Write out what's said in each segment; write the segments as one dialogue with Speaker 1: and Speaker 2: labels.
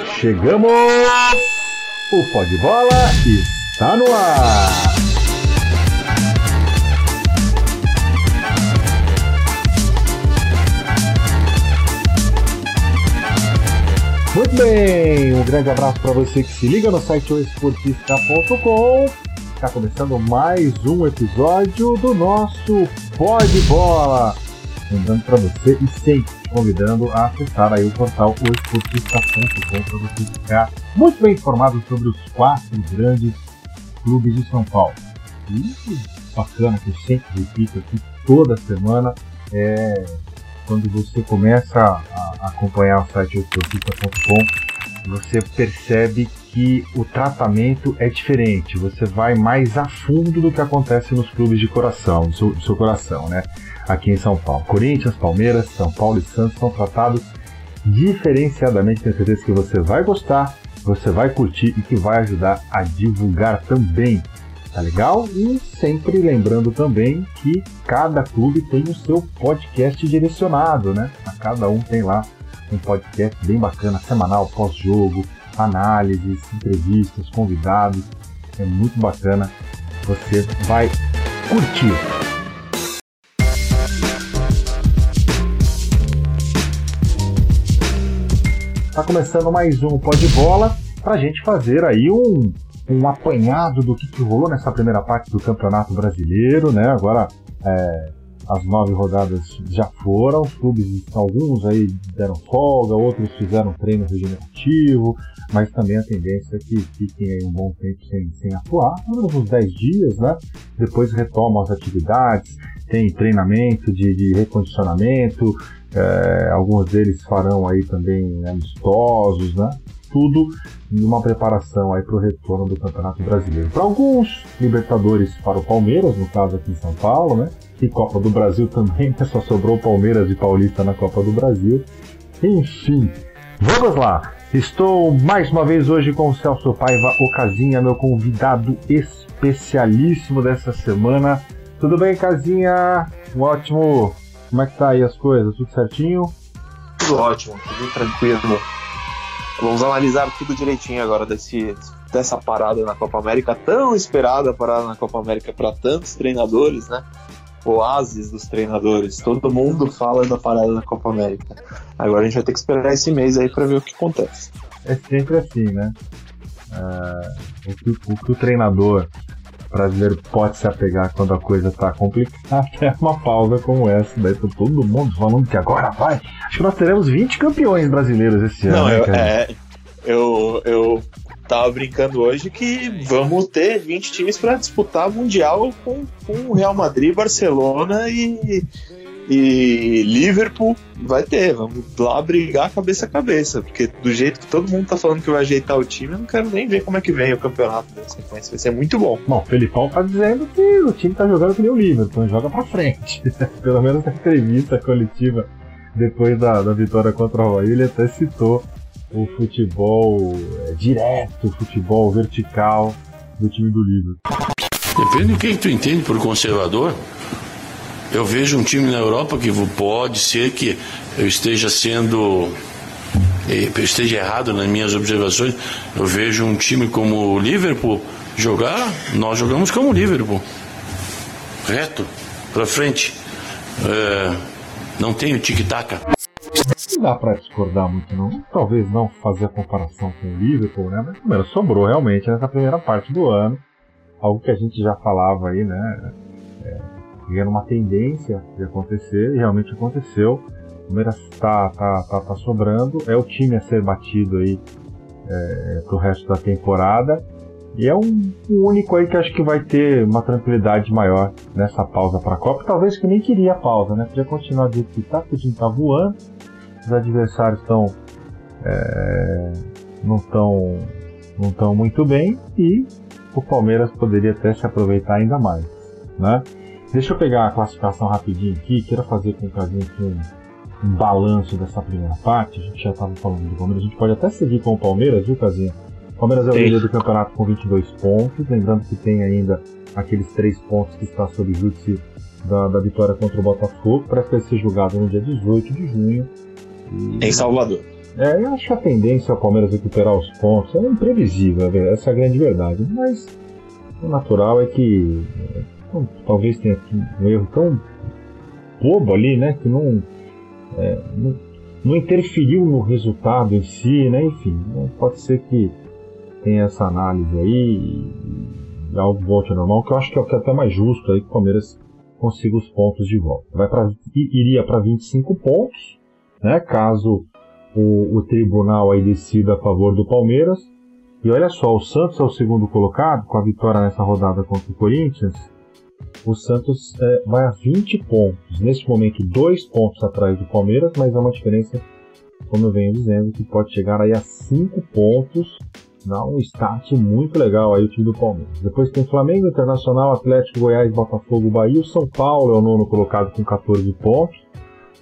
Speaker 1: chegamos! O Pó de Bola está no ar! Muito bem, um grande abraço para você que se liga no site oesportista.com. Está começando mais um episódio do nosso Pó de Bola. Lembrando para você e sempre convidando a acessar aí o portal oesportista.com para você ficar muito bem informado sobre os quatro grandes clubes de São Paulo. E bacana que eu sempre repito aqui toda semana é quando você começa a acompanhar o site oesportista.com, você percebe que o tratamento é diferente. Você vai mais a fundo do que acontece nos clubes de coração, do seu, do seu coração, né? Aqui em São Paulo. Corinthians, Palmeiras, São Paulo e Santos são tratados diferenciadamente. Tenho certeza que você vai gostar, você vai curtir e que vai ajudar a divulgar também. Tá legal? E sempre lembrando também que cada clube tem o seu podcast direcionado, né? A cada um tem lá um podcast bem bacana, semanal, pós-jogo, análises, entrevistas, convidados. É muito bacana. Você vai curtir. Está começando mais um Pó de Bola para a gente fazer aí um, um apanhado do que, que rolou nessa primeira parte do Campeonato Brasileiro, né? Agora é, as nove rodadas já foram, os clubes, alguns aí deram folga, outros fizeram treino regenerativo, mas também a tendência é que fiquem aí um bom tempo sem, sem atuar, pelo menos uns 10 dias, né? Depois retomam as atividades, tem treinamento de, de recondicionamento, é, alguns deles farão aí também amistosos, né? Tudo numa preparação aí para o retorno do Campeonato Brasileiro. Para alguns, Libertadores para o Palmeiras, no caso aqui em São Paulo, né? E Copa do Brasil também, né? Só sobrou Palmeiras e Paulista na Copa do Brasil. Enfim, vamos lá! Estou mais uma vez hoje com o Celso Paiva Ocasinha, meu convidado especialíssimo dessa semana. Tudo bem, Casinha? Um ótimo como é que tá aí as coisas? Tudo certinho?
Speaker 2: Tudo ótimo, tudo tranquilo. Vamos analisar tudo direitinho agora desse, dessa parada na Copa América, tão esperada parada na Copa América para tantos treinadores, né? Oásis dos treinadores. Todo mundo fala da parada na Copa América. Agora a gente vai ter que esperar esse mês aí para ver o que acontece.
Speaker 1: É sempre assim, né? Uh, o, que, o que o treinador brasileiro pode se apegar quando a coisa tá complicada é uma pausa como essa. Daí tá todo mundo falando que agora vai. Acho que nós teremos 20 campeões brasileiros esse ano. Não,
Speaker 2: né,
Speaker 1: eu,
Speaker 2: é, eu, eu tava brincando hoje que vamos ter 20 times para disputar Mundial com, com o Real Madrid, Barcelona e, e Liverpool vai ter, vamos lá brigar cabeça a cabeça, porque do jeito que todo mundo tá falando que vai ajeitar o time, eu não quero nem ver como é que vem o campeonato da sequência, vai ser muito bom.
Speaker 1: Bom, o Felipão tá dizendo que o time tá jogando que nem o Liverpool, joga pra frente. Pelo menos na entrevista coletiva depois da, da vitória contra o Havaí, ele até citou o futebol é, direto, o futebol vertical do time do Liverpool.
Speaker 3: Depende de quem tu entende por conservador. Eu vejo um time na Europa que pode ser que eu esteja sendo eh, eu esteja errado nas minhas observações. Eu vejo um time como o Liverpool jogar, nós jogamos como o Liverpool. Reto, para frente. É, não tem o tic-tac.
Speaker 1: Não dá para discordar muito, não. Talvez não fazer a comparação com o Liverpool, né? Mas primeiro, sobrou realmente nessa primeira parte do ano. Algo que a gente já falava aí, né? É, era uma tendência de acontecer e realmente aconteceu. O Palmeiras está tá, tá, tá sobrando, é o time a ser batido aí é, pro resto da temporada. E é um, único aí que acho que vai ter uma tranquilidade maior nessa pausa para a Copa. Talvez que nem queria a pausa, né? Podia continuar do que tá, porque o time tá voando, os adversários estão. É, não estão não tão muito bem e o Palmeiras poderia até se aproveitar ainda mais, né? Deixa eu pegar a classificação rapidinho aqui, quero fazer com que a gente um, um balanço dessa primeira parte. A gente já estava falando do Palmeiras, a gente pode até seguir com o Palmeiras, viu, Casinha? O Palmeiras é o líder do campeonato com 22 pontos, lembrando que tem ainda aqueles três pontos que está sob júdice da, da vitória contra o Botafogo, para ser julgado no dia 18 de junho.
Speaker 2: E... Em Salvador.
Speaker 1: É, eu acho que a tendência ao Palmeiras recuperar os pontos é imprevisível, essa é a grande verdade. Mas o natural é que é, talvez tenha um erro tão bobo ali, né? Que não, é, não, não, interferiu no resultado em si, né? Enfim, né, pode ser que tenha essa análise aí e, algo volte ao normal, que eu acho que é é até mais justo aí que o Palmeiras consiga os pontos de volta. Vai pra, iria para 25 pontos, né? Caso o, o tribunal aí decida a favor do Palmeiras. E olha só, o Santos é o segundo colocado, com a vitória nessa rodada contra o Corinthians. O Santos é, vai a 20 pontos. Neste momento, dois pontos atrás do Palmeiras, mas é uma diferença, como eu venho dizendo, que pode chegar aí a 5 pontos. Dá um start muito legal aí o time do Palmeiras. Depois tem Flamengo, Internacional, Atlético, Goiás, Botafogo, Bahia. O São Paulo é o nono colocado com 14 pontos.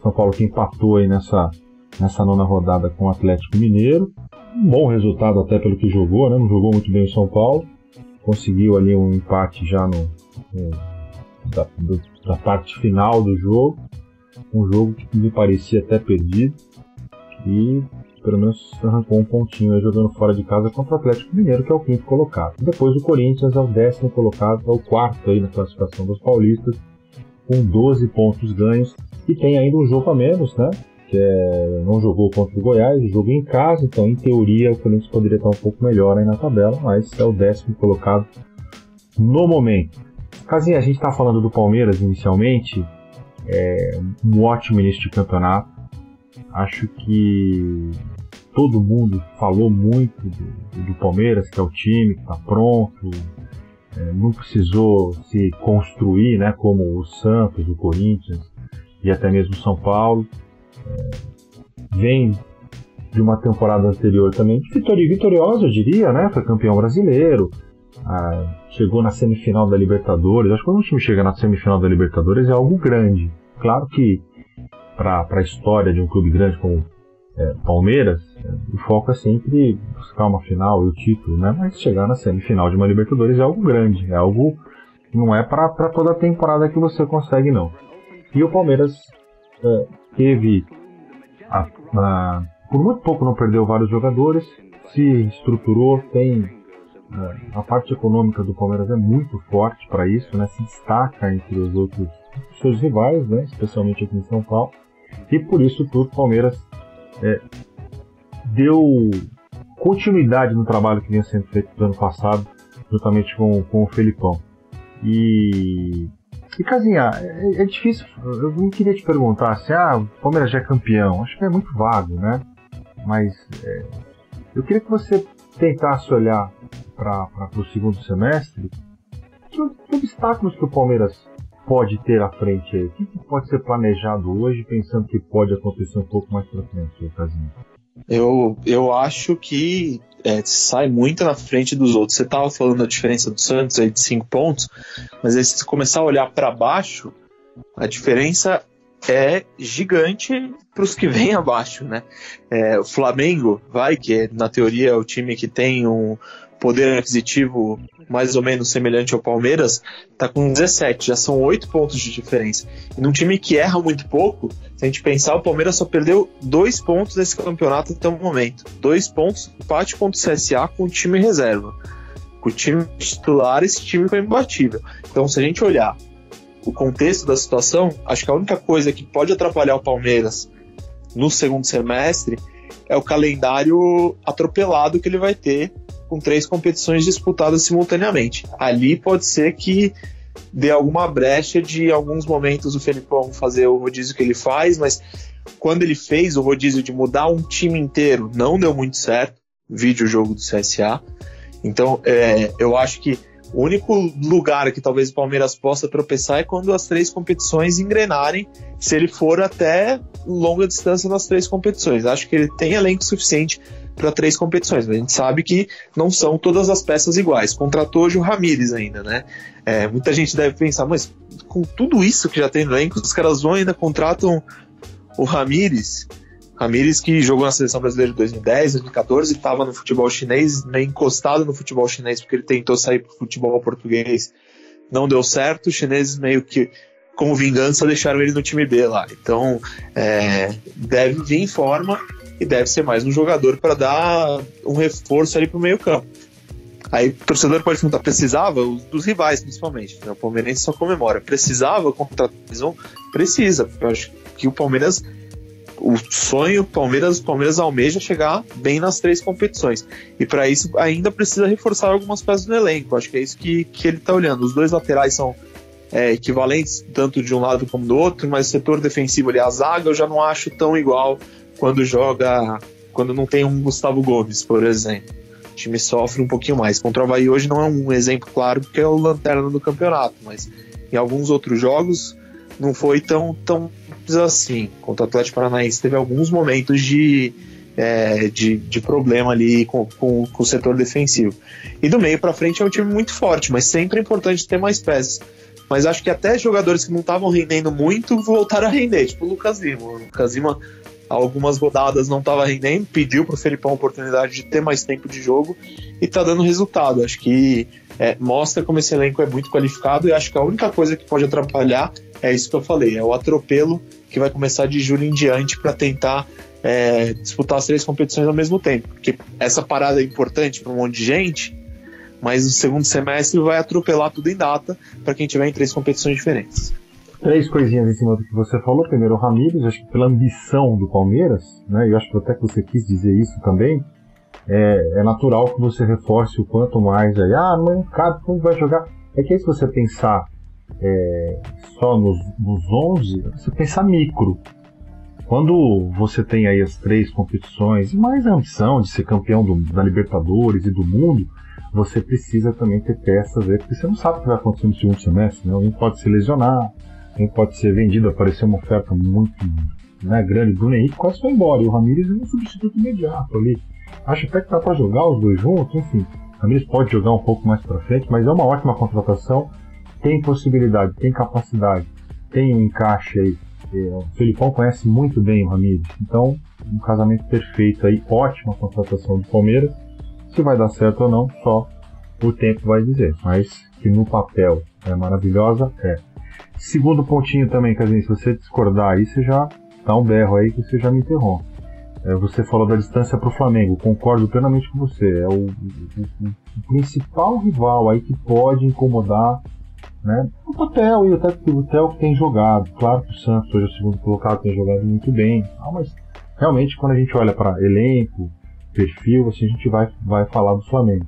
Speaker 1: São Paulo que empatou aí nessa nessa nona rodada com o Atlético Mineiro. Um bom resultado até pelo que jogou, né? Não jogou muito bem o São Paulo. Conseguiu ali um empate já no, no da, parte final do jogo. Um jogo que me parecia até perdido. E pelo menos arrancou um pontinho aí jogando fora de casa contra o Atlético Mineiro, que é o quinto colocado. Depois o Corinthians é o décimo colocado, é o quarto aí na classificação dos paulistas, com 12 pontos ganhos. E tem ainda um jogo a menos, né? que é, não jogou contra o Goiás, jogou em casa, então em teoria o Corinthians poderia estar um pouco melhor aí na tabela, mas é o décimo colocado no momento. Casinha, a gente está falando do Palmeiras inicialmente, é um ótimo início de campeonato. Acho que todo mundo falou muito do, do Palmeiras, que é o time que está pronto, é, não precisou se construir, né, como o Santos, o Corinthians e até mesmo o São Paulo vem de uma temporada anterior também vitoriosa, eu diria, né? Foi campeão brasileiro, ah, chegou na semifinal da Libertadores. Acho que quando um time chega na semifinal da Libertadores é algo grande. Claro que para a história de um clube grande como é, Palmeiras, é, o foco é sempre buscar uma final e o título, né? Mas chegar na semifinal de uma Libertadores é algo grande, é algo não é para toda a temporada que você consegue não. E o Palmeiras é, teve a, a, por muito pouco não perdeu vários jogadores, se estruturou, tem a parte econômica do Palmeiras é muito forte para isso, né? Se destaca entre os outros seus rivais, né? Especialmente aqui em São Paulo. E por isso o Palmeiras é, deu continuidade no trabalho que vinha sendo feito no ano passado, juntamente com, com o Felipão. E e Casinha, é, é, difícil. Eu não queria te perguntar se ah, o Palmeiras já é campeão. Acho que é muito vago, né? Mas é, eu queria que você tentasse olhar para o segundo semestre. Que, que obstáculos que o Palmeiras pode ter à frente aí? O que, que pode ser planejado hoje, pensando que pode acontecer um pouco mais para frente, Casinha?
Speaker 2: Eu, eu acho que é, sai muito na frente dos outros. Você estava falando da diferença do Santos aí de 5 pontos, mas aí, se você começar a olhar para baixo, a diferença é gigante para os que vêm abaixo, né? É, o Flamengo, vai, que é, na teoria é o time que tem um poder aquisitivo mais ou menos semelhante ao Palmeiras, tá com 17, já são 8 pontos de diferença. E num time que erra muito pouco, se a gente pensar, o Palmeiras só perdeu 2 pontos nesse campeonato até o momento. 2 pontos, empate contra o CSA com o time reserva. Com o time titular, esse time foi imbatível. Então, se a gente olhar o contexto da situação, acho que a única coisa que pode atrapalhar o Palmeiras no segundo semestre é o calendário atropelado que ele vai ter com três competições disputadas simultaneamente. Ali pode ser que dê alguma brecha de alguns momentos o Felipão fazer o rodízio que ele faz, mas quando ele fez o rodízio de mudar um time inteiro, não deu muito certo. Vídeo jogo do CSA. Então, é, eu acho que o único lugar que talvez o Palmeiras possa tropeçar é quando as três competições engrenarem, se ele for até longa distância nas três competições. Acho que ele tem elenco suficiente para três competições. A gente sabe que não são todas as peças iguais. Contratou hoje o Ramires ainda, né? É, muita gente deve pensar, mas com tudo isso que já tem no elenco, os caras vão ainda contratam o Ramires. Ramires que jogou na seleção brasileira de 2010, 2014, estava no futebol chinês, meio encostado no futebol chinês, porque ele tentou sair para o futebol português, não deu certo. Os chineses meio que, como vingança, deixaram ele no time B lá. Então, é, deve vir em forma e deve ser mais um jogador para dar um reforço ali para o meio campo. Aí o torcedor pode perguntar, precisava? Dos rivais, principalmente. Né? O Palmeirense só comemora. Precisava contra a Precisa. Eu acho que o Palmeiras. O sonho, Palmeiras, Palmeiras almeja chegar bem nas três competições. E para isso ainda precisa reforçar algumas peças no elenco. Acho que é isso que, que ele está olhando. Os dois laterais são é, equivalentes, tanto de um lado como do outro, mas o setor defensivo ali, a zaga, eu já não acho tão igual quando joga. Quando não tem um Gustavo Gomes, por exemplo time sofre um pouquinho mais. Contra o Havaí hoje não é um exemplo claro, porque é o lanterna do campeonato, mas em alguns outros jogos não foi tão, tão assim. Contra o Atlético Paranaense teve alguns momentos de, é, de, de, problema ali com, com, com, o setor defensivo. E do meio para frente é um time muito forte, mas sempre é importante ter mais peças. Mas acho que até jogadores que não estavam rendendo muito voltaram a render, tipo o Lucas Lima. O Lucas Lima algumas rodadas não estava rendendo, pediu para o Felipão a oportunidade de ter mais tempo de jogo e está dando resultado. Acho que é, mostra como esse elenco é muito qualificado e acho que a única coisa que pode atrapalhar é isso que eu falei, é o atropelo que vai começar de julho em diante para tentar é, disputar as três competições ao mesmo tempo. Porque essa parada é importante para um monte de gente, mas o segundo semestre vai atropelar tudo em data para quem tiver em três competições diferentes.
Speaker 1: Três coisinhas em cima do que você falou. Primeiro, o Ramírez, acho que pela ambição do Palmeiras, né, eu acho que até que você quis dizer isso também, é, é natural que você reforce o quanto mais aí, ah, não cabe, como vai jogar? É que aí se você pensar é, só nos, nos 11, você pensar micro. Quando você tem aí as três competições, e mais a ambição de ser campeão do, da Libertadores e do mundo, você precisa também ter peças aí, porque você não sabe o que vai acontecer no segundo semestre, né? Alguém pode se lesionar, quem pode ser vendido, apareceu uma oferta muito né, grande. Bruno Henrique quase foi embora. E o Ramires é um substituto imediato ali. Acho até que dá para jogar os dois juntos, enfim. O Ramires pode jogar um pouco mais para frente, mas é uma ótima contratação. Tem possibilidade, tem capacidade, tem um encaixe aí. É, o Felipão conhece muito bem o Ramires. Então, um casamento perfeito aí. Ótima contratação do Palmeiras. Se vai dar certo ou não, só o tempo vai dizer. Mas que no papel é maravilhosa, é. Segundo pontinho também, Casinho, se você discordar aí, você já dá um berro aí que você já me interrompe. É, você falou da distância para o Flamengo, concordo plenamente com você. É o, o, o, principal rival aí que pode incomodar né? o Hotel e até o Hotel que tem jogado. Claro que o Santos hoje é o segundo colocado, tem jogado muito bem, ah, mas realmente quando a gente olha para elenco, perfil, assim, a gente vai, vai falar do Flamengo.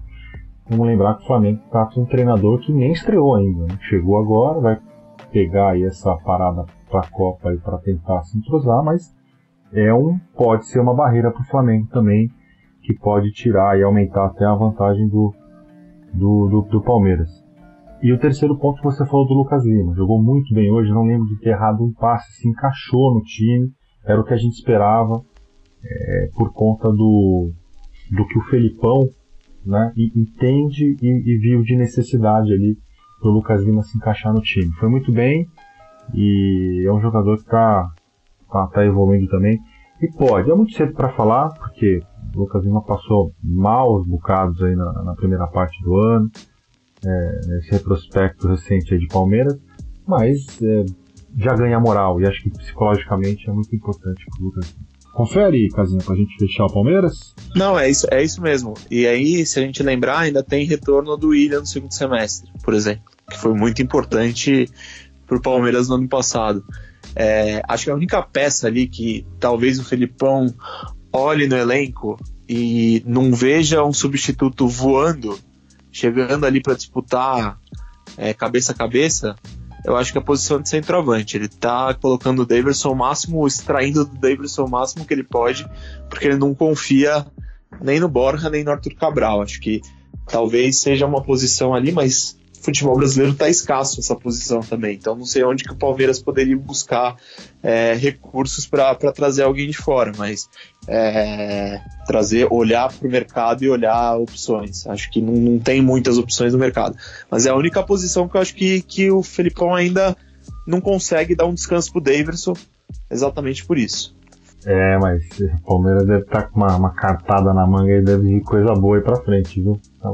Speaker 1: Vamos lembrar que o Flamengo está com um treinador que nem estreou ainda. Né? Chegou agora, vai pegar essa parada para a Copa aí para tentar se entrosar, mas é um pode ser uma barreira para o Flamengo também que pode tirar e aumentar até a vantagem do, do, do, do, Palmeiras. E o terceiro ponto que você falou do Lucas Lima, jogou muito bem hoje, não lembro de ter errado um passe, se encaixou no time, era o que a gente esperava é, por conta do, do que o Felipão né, entende e, e viu de necessidade ali o Lucas Lima se encaixar no time. Foi muito bem e é um jogador que está tá, tá evoluindo também. E pode, é muito cedo para falar, porque o Lucas Lima passou maus bocados aí na, na primeira parte do ano, é, retrospecto recente de Palmeiras, mas é, já ganha moral e acho que psicologicamente é muito importante para o Lucas Lima. Confere, Casinha, pra gente fechar o Palmeiras?
Speaker 2: Não, é isso, é isso mesmo. E aí, se a gente lembrar, ainda tem retorno do William no segundo semestre, por exemplo, que foi muito importante pro Palmeiras no ano passado. É, acho que a única peça ali que talvez o Felipão olhe no elenco e não veja um substituto voando, chegando ali para disputar é, cabeça a cabeça, eu acho que a posição de centroavante. Ele tá colocando o Davidson o máximo, extraindo do Davidson o máximo que ele pode, porque ele não confia nem no Borja nem no Arthur Cabral. Acho que talvez seja uma posição ali, mas futebol brasileiro está escasso essa posição também. Então não sei onde que o Palmeiras poderia buscar é, recursos para trazer alguém de fora, mas é, trazer, olhar para o mercado e olhar opções. Acho que não, não, tem muitas opções no mercado. Mas é a única posição que eu acho que, que o Felipão ainda não consegue dar um descanso para o Daverson, exatamente por isso.
Speaker 1: É, mas o Palmeiras deve estar tá com uma, uma cartada na manga e deve ir coisa boa aí pra frente, viu? Então,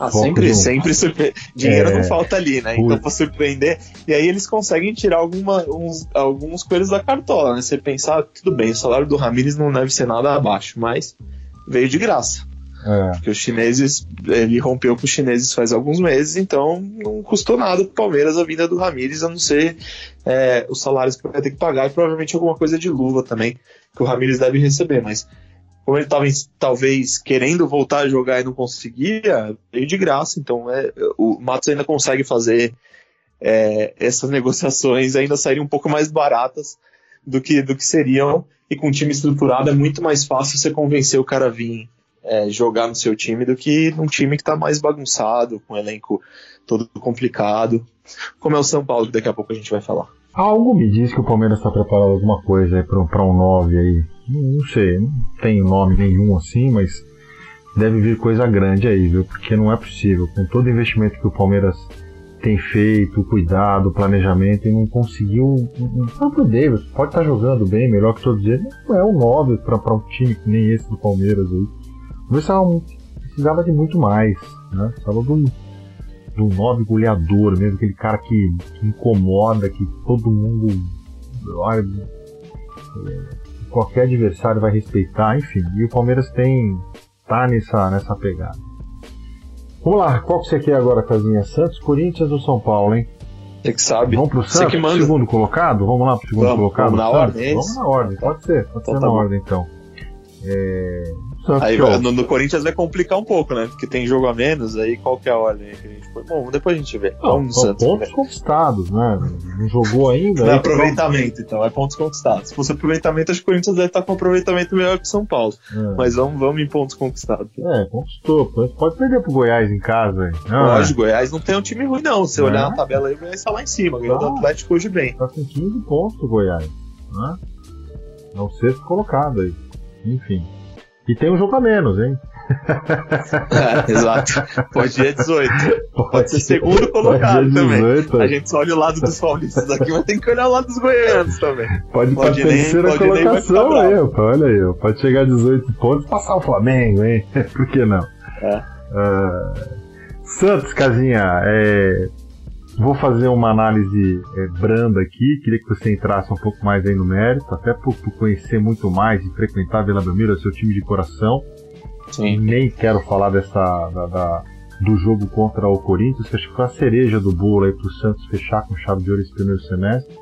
Speaker 2: Ah, sempre, sempre surpre... dinheiro é, não falta ali, né? Então pra surpreender. E aí eles conseguem tirar alguma, uns, alguns coelhos da cartola, né? Você pensar, tudo bem, o salário do Ramires não deve ser nada abaixo, mas veio de graça. É. Porque os chineses, ele rompeu com os chineses faz alguns meses, então não custou nada pro Palmeiras a vinda do Ramires, a não ser é, os salários que vai ter que pagar e provavelmente alguma coisa de luva também, que o Ramires deve receber, mas como ele estava talvez querendo voltar a jogar e não conseguia, veio de graça. Então é, o Matos ainda consegue fazer é, essas negociações ainda saírem um pouco mais baratas do que, do que seriam. E com um time estruturado é muito mais fácil você convencer o cara a vir é, jogar no seu time do que num time que está mais bagunçado, com um elenco todo complicado, como é o São Paulo, que daqui a pouco a gente vai falar.
Speaker 1: Algo me diz que o Palmeiras está preparado alguma coisa para um 9 aí. Não sei, não tenho nome nenhum assim, mas deve vir coisa grande aí, viu? Porque não é possível. Com todo o investimento que o Palmeiras tem feito, cuidado, planejamento, e não conseguiu. O próprio Davis pode estar tá jogando bem, melhor que todos eles, não é um 9 para um time que nem esse do Palmeiras aí. O precisava de muito mais, né? Precisava um do nove goleador mesmo, aquele cara que, que incomoda, que todo mundo olha, qualquer adversário vai respeitar, enfim. E o Palmeiras tem tá nessa nessa pegada. Vamos lá, qual que você quer agora, Casinha? Santos, Corinthians ou São Paulo, hein?
Speaker 2: Você que sabe.
Speaker 1: Vamos pro Santos, que manda. segundo colocado? Vamos lá pro segundo vamos, colocado?
Speaker 2: Vamos na ordem?
Speaker 1: É vamos na ordem, pode ser, pode então, ser tá na bom. ordem então. É,
Speaker 2: aí no, no, Corinthians vai complicar um pouco, né? Porque tem jogo a menos, aí qual que é a ordem que a gente foi? Bom, depois a gente vê.
Speaker 1: Não, Santos, pontos né? conquistados, né? Não jogou ainda.
Speaker 2: Não é aproveitamento, então, é pontos conquistados. Se fosse aproveitamento, acho que o Corinthians deve estar com um aproveitamento melhor que o São Paulo. É. Mas vamos, vamos em pontos conquistados.
Speaker 1: É, conquistou. Pode perder pro Goiás em casa.
Speaker 2: Não, Lógico, é. Goiás não tem um time ruim, não. Se é. olhar na tabela aí, o Goiás tá lá em cima. Ganhou tá. do Atlético hoje bem.
Speaker 1: Tá com 15 pontos o Goiás. Né? É o sexto colocado aí. Enfim. E tem um jogo a menos, hein?
Speaker 2: É, exato. Pode ir 18. Pode, pode ser segundo colocado 18, também. A gente só olha o lado dos paulistas aqui, mas tem que olhar o lado dos goianos também.
Speaker 1: Pode, pra terceira colocação aí, olha aí. Pode chegar a 18 pontos e passar o Flamengo, hein? Por que não? É. Uh, Santos, Casinha, é, Vou fazer uma análise é, branda aqui, queria que você entrasse um pouco mais aí no mérito, até por, por conhecer muito mais e frequentar Vila Belmiro, seu time de coração. Sim. Nem quero falar dessa da, da, do jogo contra o Corinthians, que acho que foi a cereja do bolo aí pro Santos fechar com chave de ouro esse primeiro semestre.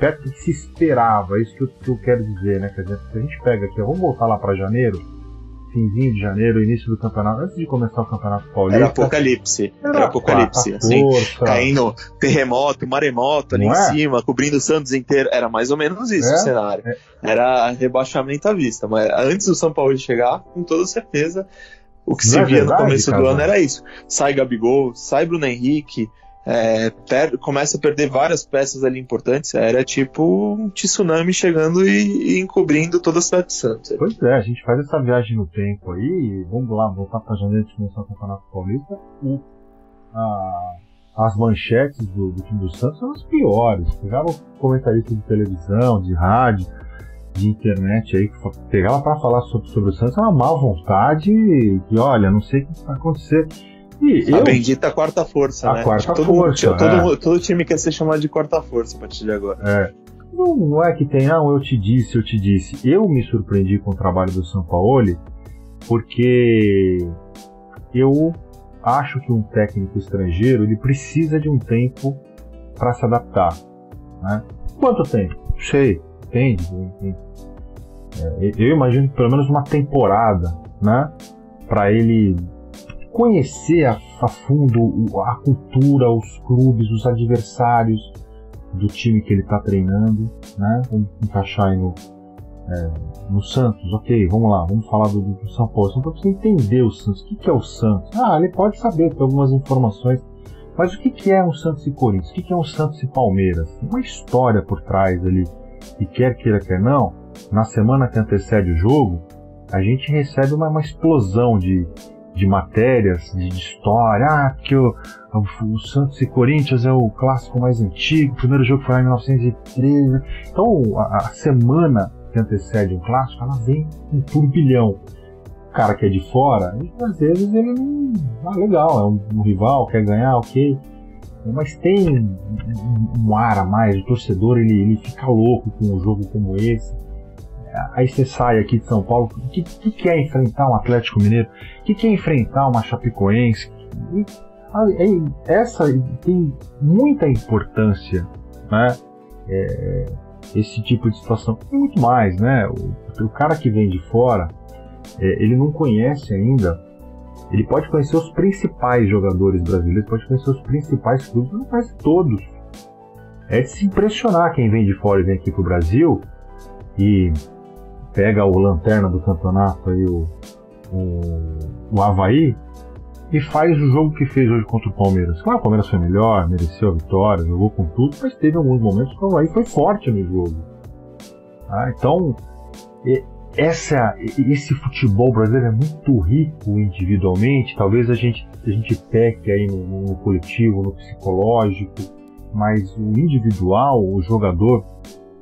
Speaker 1: Perto que se esperava, é isso que eu, que eu quero dizer, né? Quer dizer, se a gente pega aqui, vamos voltar lá para janeiro, finzinho de janeiro, início do campeonato, antes de começar o campeonato paulista.
Speaker 2: Era apocalipse. Era, era apocalipse. Assim, caindo terremoto, maremoto ali Não em é? cima, cobrindo o Santos inteiro. Era mais ou menos isso é? o cenário. É. Era rebaixamento à vista. Mas antes do São Paulo chegar, com toda certeza, o que Não se é via verdade, no começo cara. do ano era isso. Sai Gabigol, sai Bruno Henrique, é, per, começa a perder várias peças ali importantes. Era tipo um tsunami chegando e, e, encobrindo toda a cidade de Santos.
Speaker 1: Pois é, a gente faz essa viagem no tempo aí, vamos lá, voltar para janeiro de começar o Campeonato Paulista. E, a, as manchetes do, do, time do Santos são as piores. Pegava comentarista de televisão, de rádio, de internet aí, pegava para falar sobre, sobre o Santos, é uma má vontade que, olha, não sei o que vai acontecer
Speaker 2: e a eu... bendita quarta força,
Speaker 1: a
Speaker 2: né?
Speaker 1: quarta todo, força.
Speaker 2: Todo, é. todo, time quer ser chamado de quarta força a partir de agora.
Speaker 1: É. Não, não é que tem, não, eu te disse, eu te disse. Eu me surpreendi com o trabalho do São Paulo porque eu acho que um técnico estrangeiro ele precisa de um tempo para se adaptar. Né? Quanto tempo? Sei, depende. É, eu imagino que pelo menos uma temporada, né? Para ele conhecer a, a fundo a cultura, os clubes, os adversários do time que ele está treinando, né? Vamos encaixar aí no, é, no Santos, ok, vamos lá, vamos falar do, do São Paulo. São Paulo precisa entender o Santos. O que, que é o Santos? Ah, ele pode saber, tem algumas informações. Mas o que, que é um Santos e Corinthians? O que, que é um Santos e Palmeiras? Uma história por trás ali. E quer queira, quer não, na semana que antecede o jogo, a gente recebe uma, uma explosão de, de matérias, de, história, ah, porque o, o, o, Santos e Corinthians é o clássico mais antigo, o primeiro jogo foi lá em 1913. Então a, a semana que antecede um clássico, ela vem um turbilhão. cara que é de fora, às vezes ele não. Ah, legal, é um, um rival, quer ganhar, ok. Mas tem um, um ar a mais, o torcedor ele, ele fica louco com um jogo como esse. Aí você sai aqui de São Paulo, o que, que, que é enfrentar um Atlético Mineiro? O que, que é enfrentar uma Chapecoense? E, aí, essa tem muita importância, né? É, esse tipo de situação. E muito mais, né? O, o cara que vem de fora, é, ele não conhece ainda. Ele pode conhecer os principais jogadores brasileiros, pode conhecer os principais clubes, mas todos. É de se impressionar quem vem de fora e vem aqui pro Brasil e pega o lanterna do campeonato aí, o, o, o Havaí, e faz o jogo que fez hoje contra o Palmeiras. Claro, o Palmeiras foi melhor, mereceu a vitória, jogou com tudo, mas teve alguns momentos que o Havaí foi forte no jogo. Ah, então, essa, esse futebol brasileiro é muito rico individualmente. Talvez a gente, a gente peque aí no, no coletivo, no psicológico, mas o individual, o jogador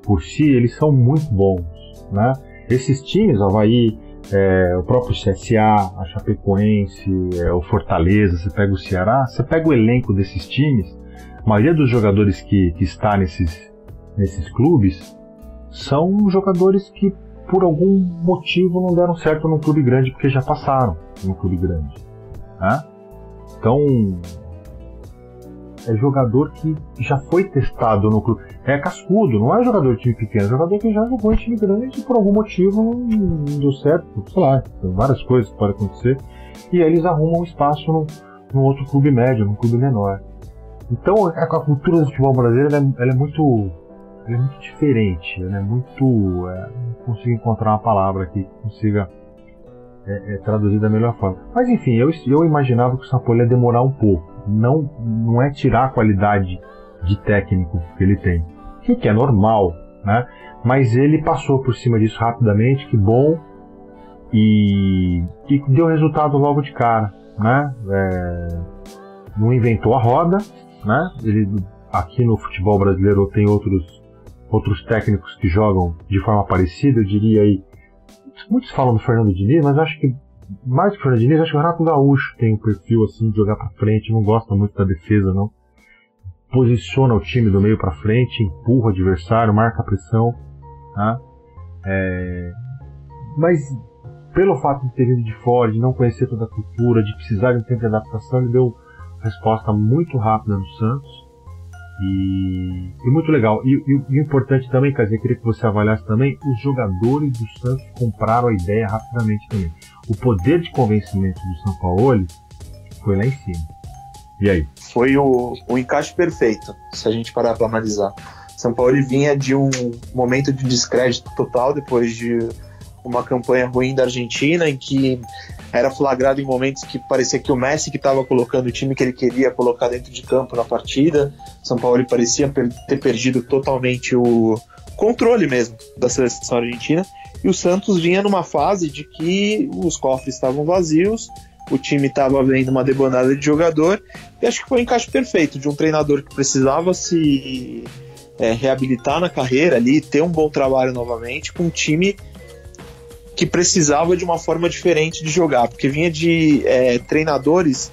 Speaker 1: por si, eles são muito bons, né? Esses times, Havaí, é, o próprio CSA, a Chapecoense, é, o Fortaleza, você pega o Ceará, você pega o elenco desses times, a maioria dos jogadores que, que está nesses, nesses clubes são jogadores que por algum motivo não deram certo no clube grande porque já passaram no clube grande. Né? Então, é jogador que já foi testado no clube. É cascudo, não é jogador de time pequeno, é jogador que já jogou em time grande e por algum motivo não deu certo, sei lá, várias coisas podem acontecer. E aí eles arrumam um espaço no outro clube médio, num clube menor. Então a, a cultura do futebol brasileiro ela é, ela é muito é muito diferente, é muito. É, não consigo encontrar uma palavra que consiga é, é, traduzir da melhor forma. Mas enfim, eu, eu imaginava que o Paulo ia demorar um pouco não, não é tirar a qualidade de técnico que ele tem, que, é normal, né? Mas ele passou por cima disso rapidamente, que bom, e, e deu resultado logo de cara, né? É, não inventou a roda, né? Ele, aqui no futebol brasileiro tem outros outros técnicos que jogam de forma parecida, eu diria aí. Muitos falam do Fernando Diniz, mas acho que mais que Fernando Diniz, acho que o Renato Gaúcho tem um perfil assim de jogar para frente, não gosta muito da defesa, não. Posiciona o time do meio para frente, empurra o adversário, marca a pressão. Tá? É... Mas pelo fato de ter vindo de fora, de não conhecer toda a cultura, de precisar de um tempo de adaptação, ele deu resposta muito rápida no Santos. E, e muito legal. E, o importante também, dizer, queria que você avaliasse também, os jogadores do Santos compraram a ideia rapidamente também. O poder de convencimento do São Paulo foi lá em cima. E aí?
Speaker 2: Foi o, o encaixe perfeito, se a gente parar para analisar. São Paulo vinha de um momento de descrédito total depois de uma campanha ruim da Argentina, em que era flagrado em momentos que parecia que o Messi que estava colocando o time que ele queria colocar dentro de campo na partida. São Paulo parecia ter perdido totalmente o controle mesmo da seleção argentina. E o Santos vinha numa fase de que os cofres estavam vazios, o time estava vendo uma debandada de jogador, e acho que foi um encaixe perfeito de um treinador que precisava se é, reabilitar na carreira ali, ter um bom trabalho novamente, com um time que precisava de uma forma diferente de jogar, porque vinha de é, treinadores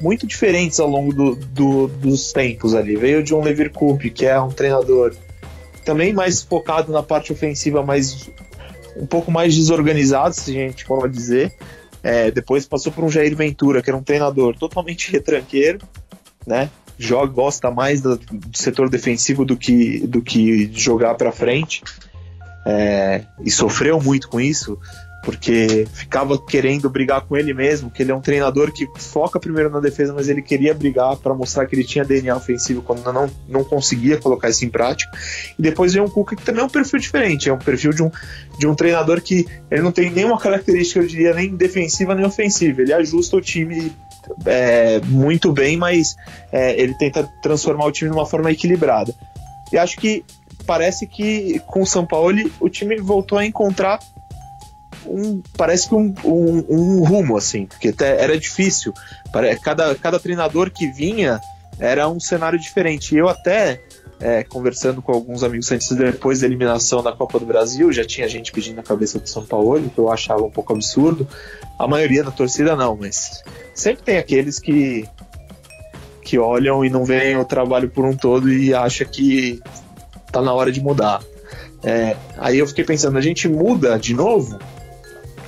Speaker 2: muito diferentes ao longo do, do, dos tempos ali. Veio de um Levir Coupe, que é um treinador também mais focado na parte ofensiva, mas um pouco mais desorganizado, se a gente pode dizer. É, depois passou por um Jair Ventura, que era um treinador totalmente retranqueiro, né? Joga, gosta mais do, do setor defensivo do que, do que jogar para frente é, e sofreu muito com isso, porque ficava querendo brigar com ele mesmo, que ele é um treinador que foca primeiro na defesa, mas ele queria brigar para mostrar que ele tinha DNA ofensivo quando não, não conseguia colocar isso em prática. E depois vem um Cuca que também é um perfil diferente, é um perfil de um, de um treinador que ele não tem nenhuma característica, eu diria, nem defensiva nem ofensiva. Ele ajusta o time é, muito bem, mas é, ele tenta transformar o time de uma forma equilibrada. E acho que parece que com o São Paulo o time voltou a encontrar um, parece que um, um, um rumo, assim, porque era difícil. Cada, cada treinador que vinha era um cenário diferente. Eu até é, conversando com alguns amigos santistas depois da eliminação da Copa do Brasil, já tinha gente pedindo a cabeça do São Paulo, que eu achava um pouco absurdo. A maioria da torcida não, mas sempre tem aqueles que que olham e não veem o trabalho por um todo e acha que tá na hora de mudar. É, aí eu fiquei pensando, a gente muda de novo?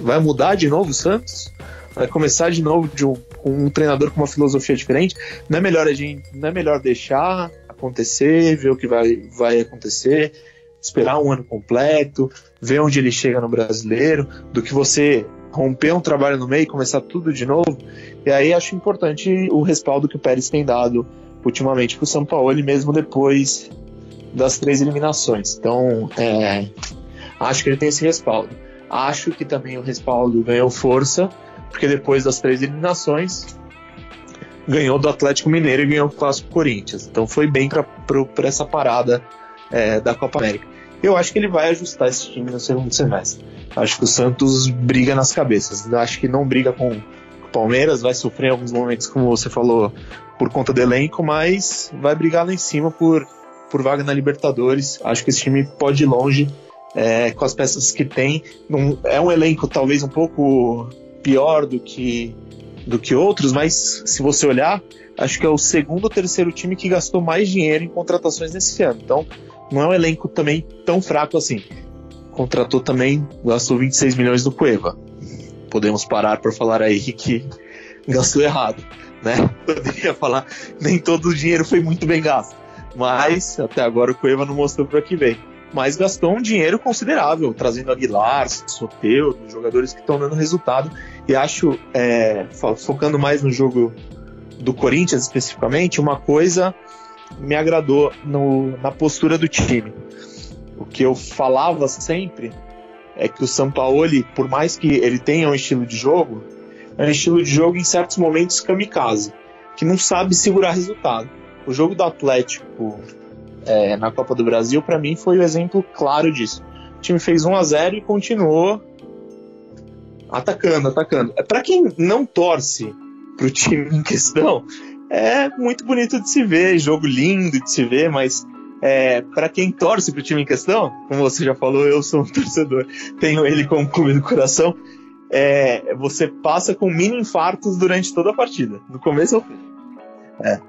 Speaker 2: Vai mudar de novo o Santos? Vai começar de novo de um, com um treinador com uma filosofia diferente? Não é melhor a gente, não é melhor deixar acontecer, ver o que vai, vai acontecer, esperar um ano completo, ver onde ele chega no brasileiro, do que você romper um trabalho no meio e começar tudo de novo. E aí acho importante o respaldo que o Pérez tem dado ultimamente para o São Paulo, mesmo depois das três eliminações. Então, é, acho que ele tem esse respaldo. Acho que também o respaldo ganhou força, porque depois das três eliminações, ganhou do Atlético Mineiro e ganhou o Clássico Corinthians. Então foi bem para essa parada é, da Copa América. Eu acho que ele vai ajustar esse time no segundo semestre. Acho que o Santos briga nas cabeças. Acho que não briga com o Palmeiras, vai sofrer alguns momentos, como você falou, por conta do elenco, mas vai brigar lá em cima por, por vaga na Libertadores. Acho que esse time pode ir longe é, com as peças que tem. é um elenco talvez um pouco pior do que do que outros, mas se você olhar, acho que é o segundo ou terceiro time que gastou mais dinheiro em contratações nesse ano. Então, não é um elenco também tão fraco assim. Contratou também, gastou 26 milhões do Cueva. Podemos parar por falar aí que gastou errado, né? Poderia falar, nem todo o dinheiro foi muito bem gasto. Mas até agora o Cueva não mostrou para que vem mas gastou um dinheiro considerável, trazendo Aguilar, Soteudo, jogadores que estão dando resultado. E acho, é, focando mais no jogo do Corinthians especificamente, uma coisa me agradou no, na postura do time. O que eu falava sempre é que o Sampaoli, por mais que ele tenha um estilo de jogo, é um estilo de jogo em certos momentos kamikaze, que não sabe segurar resultado. O jogo do Atlético é, na Copa do Brasil, para mim foi o exemplo claro disso. O time fez 1 a 0 e continuou atacando, atacando. É, para quem não torce pro time em questão, é muito bonito de se ver, jogo lindo de se ver, mas é, para quem torce pro time em questão, como você já falou, eu sou um torcedor, tenho ele como clube do coração. É, você passa com mini infartos durante toda a partida, do começo ao fim. É,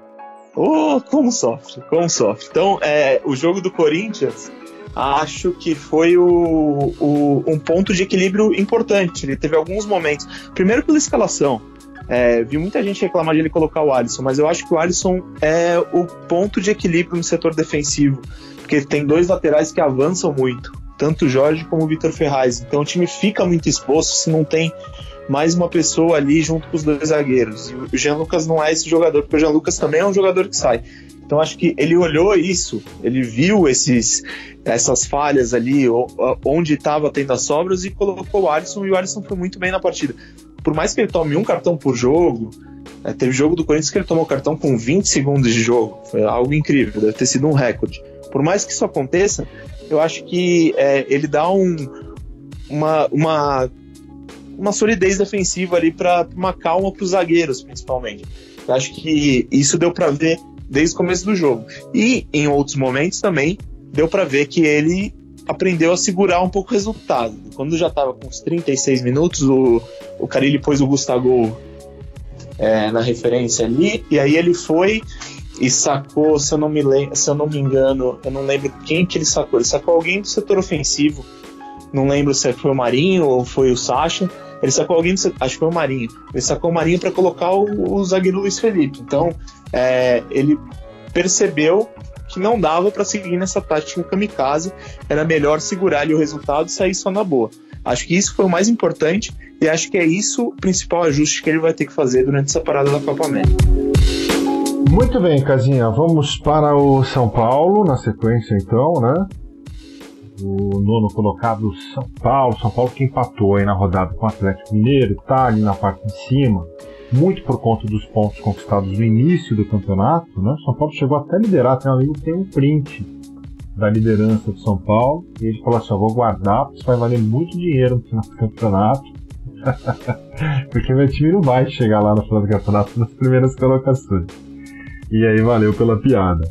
Speaker 2: Oh, como sofre, como sofre. Então, é, o jogo do Corinthians, acho que foi o, o, um ponto de equilíbrio importante. Ele teve alguns momentos. Primeiro pela escalação. É, vi muita gente reclamar de ele colocar o Alisson, mas eu acho que o Alisson é o ponto de equilíbrio no setor defensivo, porque tem dois laterais que avançam muito, tanto o Jorge como o Vitor Ferraz. Então o time fica muito exposto se não tem mais uma pessoa ali junto com os dois zagueiros. E o Jean Lucas não é esse jogador, porque o Jean Lucas também é um jogador que sai. Então acho que ele olhou isso, ele viu esses, essas falhas ali, onde estava tendo as sobras e colocou o Alisson e o Alisson foi muito bem na partida. Por mais que ele tome um cartão por jogo, é, teve jogo do Corinthians que ele tomou cartão com 20 segundos de jogo, foi algo incrível, deve ter sido um recorde. Por mais que isso aconteça, eu acho que é, ele dá um, uma, uma uma solidez defensiva ali para uma calma para os zagueiros, principalmente. Eu acho que isso deu para ver desde o começo do jogo. E em outros momentos também deu para ver que ele aprendeu a segurar um pouco o resultado. Quando já estava com uns 36 minutos, o, o Carilli pôs o Gustavo é, na referência ali, e aí ele foi e sacou, se eu, não me se eu não me engano, eu não lembro quem que ele sacou. Ele sacou alguém do setor ofensivo não lembro se foi o Marinho ou foi o Sacha. Ele sacou alguém, acho que foi o Marinho. Ele sacou o Marinho para colocar o, o, zagueiro Luiz Felipe. Então, é, ele percebeu que não dava para seguir nessa tática kamikaze, era melhor segurar ali o resultado e sair só na boa. Acho que isso foi o mais importante e acho que é isso o principal ajuste que ele vai ter que fazer durante essa parada da Copa América.
Speaker 1: Muito bem, Casinha, vamos para o São Paulo na sequência então, né? O nono colocado São Paulo, São Paulo que empatou aí na rodada com o Atlético Mineiro, está ali na parte de cima, muito por conta dos pontos conquistados no início do campeonato, né? São Paulo chegou até a liderar, tem um amigo que tem um print da liderança do São Paulo, e ele falou assim, eu vou guardar, porque isso vai valer muito dinheiro no final do campeonato, porque meu time não vai chegar lá no final do campeonato nas primeiras colocações. E aí valeu pela piada.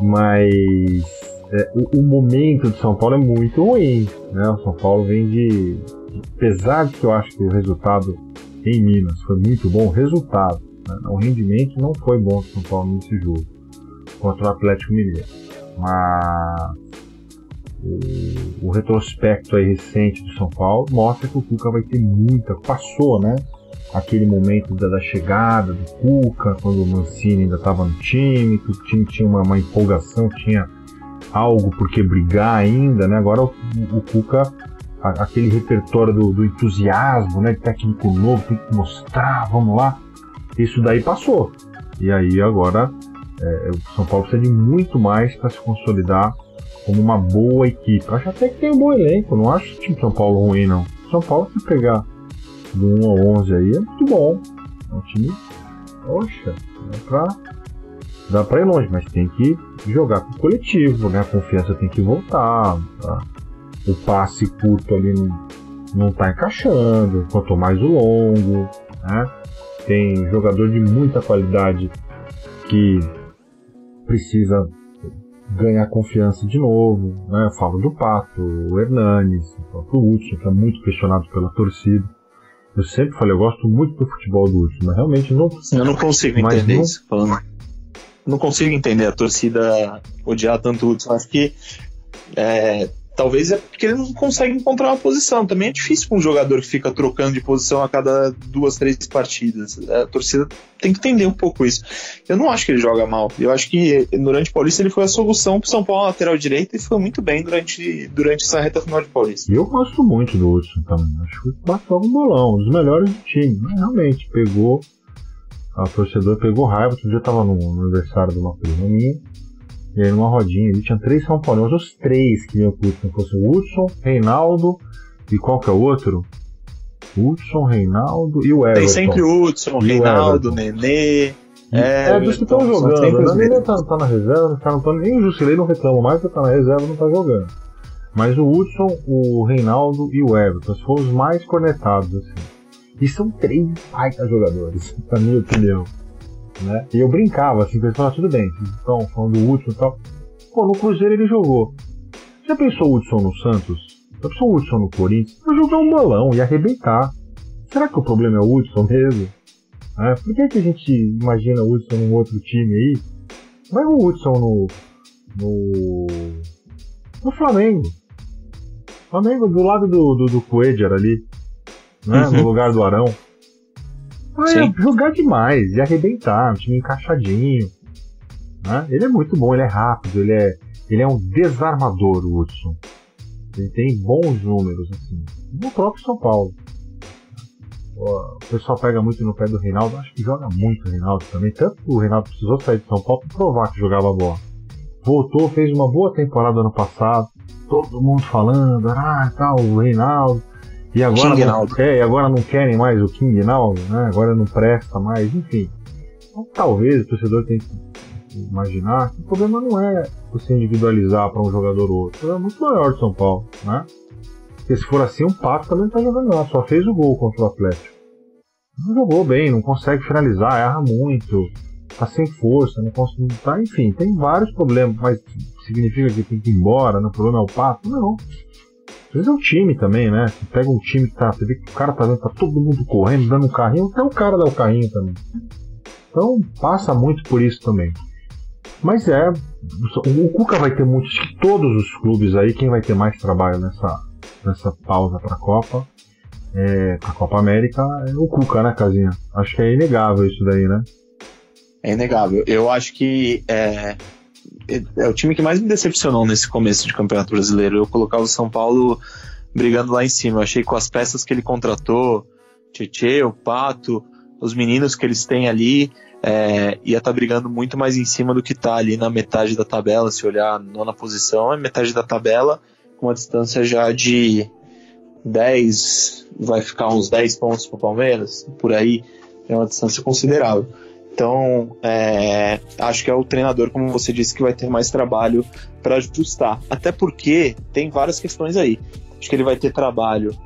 Speaker 1: Mas é, o, o, momento de São Paulo é muito ruim. Né? O São Paulo vem de. Apesar de que eu acho que o resultado em Minas foi muito bom, o resultado, né? o rendimento não foi bom do São Paulo nesse jogo contra o Atlético Mineiro. Mas o, o, retrospecto aí recente do São Paulo mostra que o Cuca vai ter muita. Passou, né? Aquele momento da, da chegada do Cuca, quando o Mancini ainda estava no time, que o time tinha uma, uma, empolgação, tinha algo por que brigar ainda, né? Agora o, o Cuca, a, aquele repertório do, do, entusiasmo, né? Técnico novo, tem que mostrar, vamos lá. Isso daí passou. E aí agora é, o São Paulo precisa de muito mais para se consolidar como uma boa equipe. Acho até que tem um bom elenco, não acho o time de São Paulo ruim, não. São Paulo, se pegar do 1 ao 11 aí, é muito bom. É um time, poxa, dá pra, dá pra ir longe, mas tem que jogar com o coletivo, né? A confiança tem que voltar. Tá? O passe curto ali não, não tá encaixando, quanto mais o longo, né? Tem jogador de muita qualidade que precisa ganhar confiança de novo. Né? Eu falo do Pato, o Hernanes, o próprio Hudson, que é muito questionado pela torcida. Eu sempre falei, eu gosto muito do futebol do Hudson, mas realmente não.
Speaker 2: Eu não consigo entender não... isso. Falando. Não consigo entender a torcida odiar tanto o Hudson. Acho que é, Talvez é porque ele não consegue encontrar uma posição. Também é difícil para um jogador que fica trocando de posição a cada duas, três partidas. A torcida tem que entender um pouco isso. Eu não acho que ele joga mal. Eu acho que durante o Paulista ele foi a solução para São Paulo lateral direito e foi muito bem durante, durante essa reta final de Paulista.
Speaker 1: Eu gosto muito do Hudson também. Acho que bateu um bolão, um dos melhores do time. Mas realmente pegou. A torcedor pegou raiva. Outro dia estava no, no aniversário de uma prima minha. E aí numa rodinha ali tinha três São Paulinos, os três que vinham pro Hudson, fosse o Hudson, Reinaldo e qual que é o outro? Hudson, Reinaldo e o Everton.
Speaker 2: Tem sempre o Hudson, Reinaldo, o Nenê.
Speaker 1: É, é dos que estão jogando. O Nenê tá, tá, na reserva, caras não estão. Nem o Jusilei não reclama mais porque tá na reserva não tá jogando. Mas o Hudson, o Reinaldo e o Everton foram os mais cornetados, assim. E são três baita jogadores, na minha opinião. Né? E eu brincava assim, eles falavam, tudo bem, estão falando do Hudson e tal. Pô, no Cruzeiro ele jogou. Já pensou o Hudson no Santos? Já pensou o Hudson no Corinthians? Vai jogar um bolão e arrebentar. Será que o problema é o Hudson mesmo? É, por que, que a gente imagina o Hudson num outro time aí? Vai o Hudson no. no. no Flamengo. Flamengo do lado do, do, do Coedger ali. Né? Uhum. No lugar do Arão. É jogar demais e arrebentar, um time encaixadinho. Né? Ele é muito bom, ele é rápido, ele é, ele é um desarmador, o Hudson. Ele tem bons números, assim. No próprio São Paulo. O pessoal pega muito no pé do Reinaldo, acho que joga muito o Reinaldo também. Tanto que o Reinaldo precisou sair de São Paulo para provar que jogava bola. Voltou, fez uma boa temporada ano passado. Todo mundo falando, ah, tal, o Reinaldo e agora, King não, é, e agora não querem mais o King Naldo, né? Agora não presta mais, enfim. Então, talvez o torcedor tenha que imaginar que o problema não é você individualizar para um jogador ou outro. É muito maior de São Paulo, né? Porque se for assim, um Pato também não tá jogando não, só fez o gol contra o Atlético. Não jogou bem, não consegue finalizar, erra muito, tá sem força, não consegue. Tá, enfim, tem vários problemas, mas significa que tem que ir embora, né? o problema é o Pato? Não. Às vezes é o time também, né? Você pega um time que tá. Você vê que o cara tá vendo, tá todo mundo correndo, dando um carrinho, até o cara dá o carrinho também. Então passa muito por isso também. Mas é. O Cuca vai ter muitos. Todos os clubes aí, quem vai ter mais trabalho nessa, nessa pausa pra Copa, é, pra Copa América, é o Cuca, né, Casinha? Acho que é inegável isso daí, né?
Speaker 2: É inegável. Eu acho que é, é o time que mais me decepcionou nesse começo de Campeonato Brasileiro. Eu colocava o São Paulo brigando lá em cima. Eu achei que com as peças que ele contratou, Tietê, o Pato, os meninos que eles têm ali, é, ia estar tá brigando muito mais em cima do que está ali na metade da tabela. Se olhar nona posição, é metade da tabela, com uma distância já de 10, vai ficar uns 10 pontos para o Palmeiras, por aí, é uma distância considerável. Então, é, acho que é o treinador, como você disse, que vai ter mais trabalho para ajustar. Até porque tem várias questões aí. Acho que ele vai ter trabalho,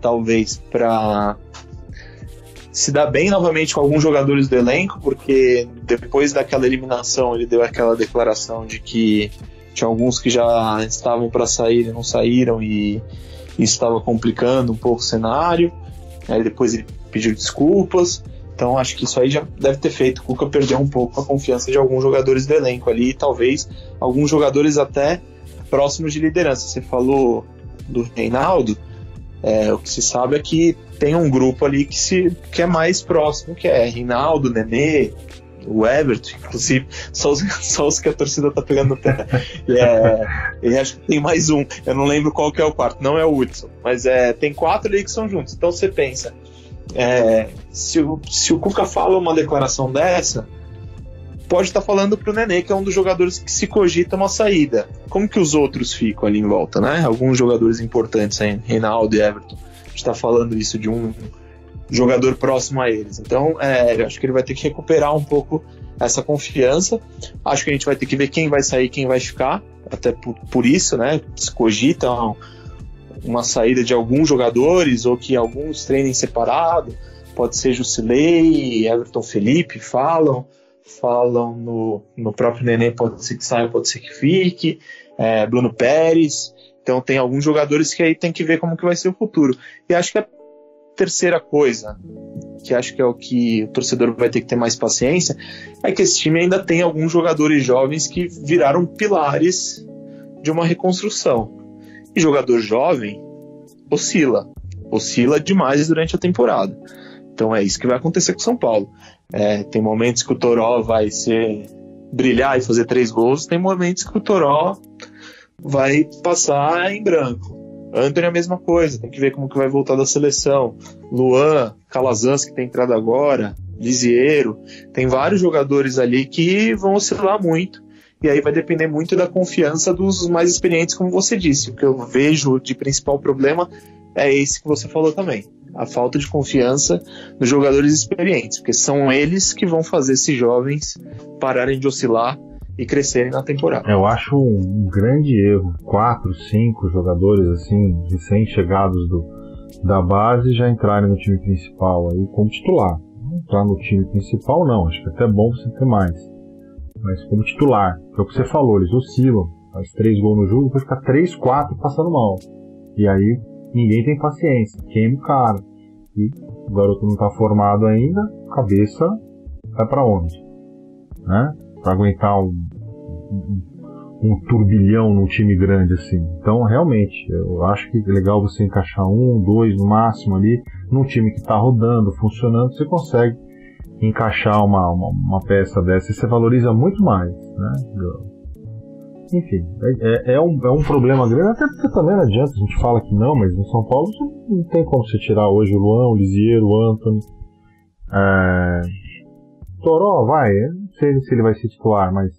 Speaker 2: talvez, para se dá bem novamente com alguns jogadores do elenco, porque depois daquela eliminação ele deu aquela declaração de que tinha alguns que já estavam para sair e não saíram e isso estava complicando um pouco o cenário. Aí depois ele pediu desculpas. Então acho que isso aí já deve ter feito o Cuca perder um pouco a confiança de alguns jogadores do elenco ali, e talvez alguns jogadores até próximos de liderança. Você falou do Reinaldo, é, o que se sabe é que tem um grupo ali que, se, que é mais próximo, que é Reinaldo, Nenê, o Everton, inclusive, só os, só os que a torcida tá pegando no pé. É, e acho que tem mais um, eu não lembro qual que é o quarto, não é o Hudson, mas é, tem quatro ali que são juntos. Então você pensa, é, se, o, se o Cuca fala uma declaração dessa, pode estar tá falando pro Nenê, que é um dos jogadores que se cogita uma saída. Como que os outros ficam ali em volta, né? Alguns jogadores importantes aí, Reinaldo e Everton. A gente tá falando isso de um jogador próximo a eles. Então, é, acho que ele vai ter que recuperar um pouco essa confiança. Acho que a gente vai ter que ver quem vai sair quem vai ficar. Até por, por isso, né? Se cogita uma saída de alguns jogadores ou que alguns treinem separado. Pode ser Jusilei, Everton Felipe, falam. Falam no, no próprio Nenê, pode ser que saia, pode ser que fique. É, Bruno Pérez. Então tem alguns jogadores que aí tem que ver como que vai ser o futuro. E acho que a terceira coisa, que acho que é o que o torcedor vai ter que ter mais paciência, é que esse time ainda tem alguns jogadores jovens que viraram pilares de uma reconstrução. E jogador jovem oscila, oscila demais durante a temporada. Então é isso que vai acontecer com São Paulo. É, tem momentos que o Toró vai ser brilhar e fazer três gols, tem momentos que o Toró vai passar em branco. Anthony é a mesma coisa, tem que ver como que vai voltar da seleção. Luan, Calazans que tem entrado agora, Lisiero, tem vários jogadores ali que vão oscilar muito. E aí vai depender muito da confiança dos mais experientes, como você disse. O que eu vejo de principal problema é esse que você falou também. A falta de confiança nos jogadores experientes, porque são eles que vão fazer esses jovens pararem de oscilar e crescerem na temporada.
Speaker 1: Eu acho um, grande erro. Quatro, cinco jogadores assim, recém-chegados da base já entrarem no time principal aí como titular. Entrar no time principal não, acho que é até bom você ter mais. Mas como titular, é o que você falou, eles oscilam. Faz três gols no jogo, depois fica três, quatro passando mal. E aí ninguém tem paciência, queima o cara. E o garoto não está formado ainda, cabeça vai para onde? Né? para aguentar um, um, um, turbilhão num time grande assim. Então, realmente, eu acho que é legal você encaixar um, dois no máximo ali, num time que está rodando, funcionando, você consegue encaixar uma, uma, uma, peça dessa você valoriza muito mais, né? Enfim, é, é, é, um, é um problema grande, até porque também não adianta, a gente fala que não, mas no São Paulo não tem como você tirar hoje o Luan, o Lisiero, o Anthony. É, Toró, vai, não sei se ele vai ser titular, mas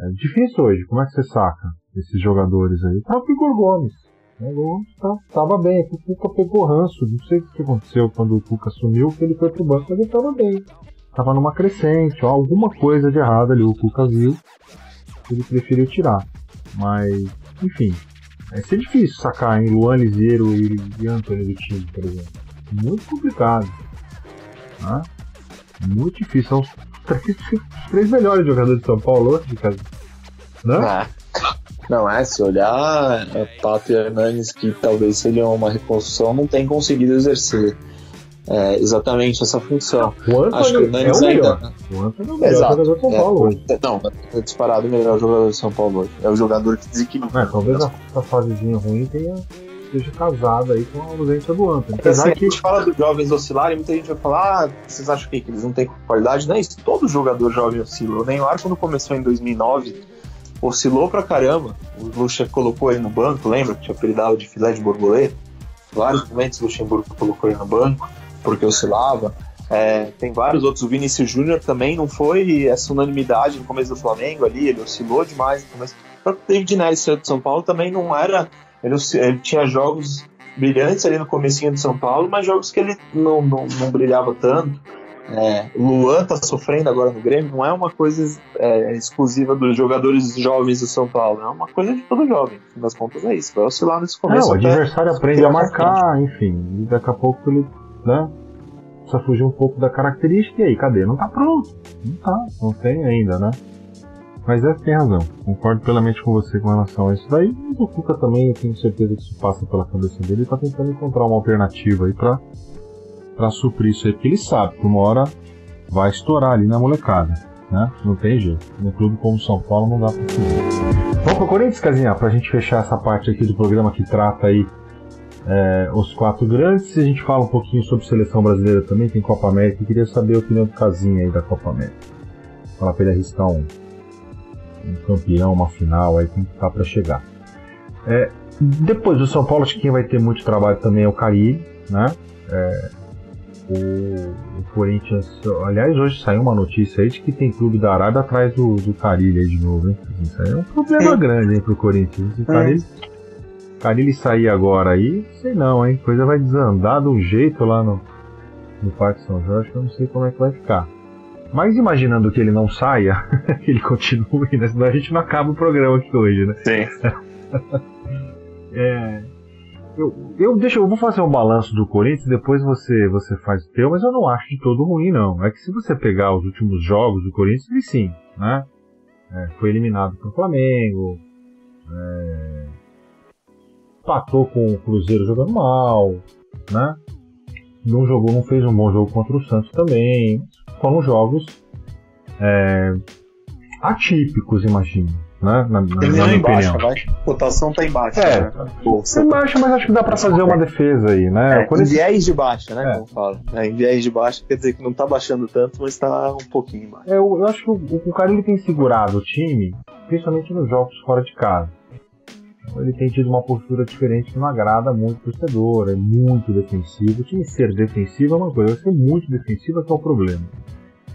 Speaker 1: é difícil hoje. Como é que você saca esses jogadores aí? O próprio Igor Gomes. Né? O Gomes tá, tava bem, o Cuca pegou ranço. Não sei o que aconteceu quando o Cuca sumiu, que ele foi pro banco, mas ele tava bem. Tava numa crescente, ó, alguma coisa de errado ali o Cuca viu. Ele preferiu tirar. Mas, enfim, vai ser difícil sacar em Luan Liseiro e Antônio do time, por exemplo. Muito complicado. Né? Muito difícil. São os três, os três melhores jogadores de São Paulo hoje, cara. Né?
Speaker 2: Ah, não, é, se olhar, é, Pato e Hernanes, que talvez seriam uma reconstrução, não tem conseguido exercer é, exatamente essa função.
Speaker 1: O Antônio Acho que o Hernanes é o ainda. Melhor. O Antônio é o melhor Exato. jogador de São Paulo é, hoje.
Speaker 2: Não, é disparado o melhor jogador de São Paulo hoje. É o jogador que desequilibra.
Speaker 1: É, talvez a, fasezinha ruim tenha esteja casado aí com a ausência do Anthony.
Speaker 2: Apesar que... A gente fala dos jovens oscilarem, muita gente vai falar, ah, vocês acham que, que eles não têm qualidade? Não é isso, todo jogador jovem oscila. O Neymar, quando começou em 2009, oscilou pra caramba. O Lucha colocou ele no banco, lembra? Tinha apelidado de filé de borboleta. Vários momentos o Luxemburgo colocou ele no banco, porque oscilava. É, tem vários outros. O Vinícius Júnior também não foi essa unanimidade no começo do Flamengo ali, ele oscilou demais no começo. O próprio David Neres de São Paulo também não era ele, ele tinha jogos brilhantes ali no comecinho de São Paulo, mas jogos que ele não, não, não brilhava tanto. É, Luan tá sofrendo agora no Grêmio, não é uma coisa é, exclusiva dos jogadores jovens do São Paulo, é uma coisa de todo jovem. No das contas é isso, vai oscilar nesse começo.
Speaker 1: É, o adversário aprende a marcar, enfim, e daqui a pouco ele, né? precisa fugir um pouco da característica. E aí, cadê? Não tá pronto. Não tá, não tem ainda, né? Mas é, tem razão. Concordo plenamente com você com relação a isso daí. Mas o Cuca também, eu tenho certeza que isso passa pela cabeça dele. Ele tá tentando encontrar uma alternativa aí pra, pra suprir isso aí. Porque ele sabe que uma hora vai estourar ali na molecada. Né? Não tem jeito. No clube como São Paulo não dá pra fugir. Vamos pro Corinthians, Casinha, pra gente fechar essa parte aqui do programa que trata aí é, os quatro grandes. A gente fala um pouquinho sobre seleção brasileira também, tem Copa América. Eu queria saber a opinião do Casinha aí da Copa América. Falar pra ele arriscar um um campeão, uma final, aí tem que estar para chegar. É, depois do São Paulo, acho que quem vai ter muito trabalho também é o Carilli, né? É, o, o, Corinthians, aliás, hoje saiu uma notícia aí de que tem clube da Arábia atrás do, do Carilli aí de novo, hein? Isso aí é um problema grande hein, pro Corinthians. O Carilli, é. Carilli sair agora aí, sei não, hein? Coisa vai desandar de um jeito lá no, no Parque São Jorge que eu não sei como é que vai ficar. Mas imaginando que ele não saia, que ele continue, né? Senão a gente não acaba o programa aqui hoje, né?
Speaker 2: Sim.
Speaker 1: é, eu, eu, deixa, eu vou fazer um balanço do Corinthians, depois você, você faz o teu, mas eu não acho de todo ruim, não. É que se você pegar os últimos jogos do Corinthians, ele sim, né? É, foi eliminado pelo Flamengo, é, patou com o Cruzeiro jogando mal, né? Não jogou, não fez um bom jogo contra o Santos também foram jogos é, atípicos, imagino. Né? Na, na, na minha
Speaker 2: baixa, opinião. A cotação tá embaixo.
Speaker 1: É, né? tá embaixo, mas acho que dá para fazer uma defesa aí, né?
Speaker 2: É, em viés de baixa, né? É. Como fala. É, em viés de baixa quer dizer que não tá baixando tanto, mas tá um pouquinho mais.
Speaker 1: É, eu, eu acho que o, o cara ele tem segurado o time, principalmente nos jogos fora de casa. Ele tem tido uma postura diferente que não agrada muito o torcedor, é muito defensivo. O time ser defensivo é uma coisa, ser muito defensivo é que é o problema.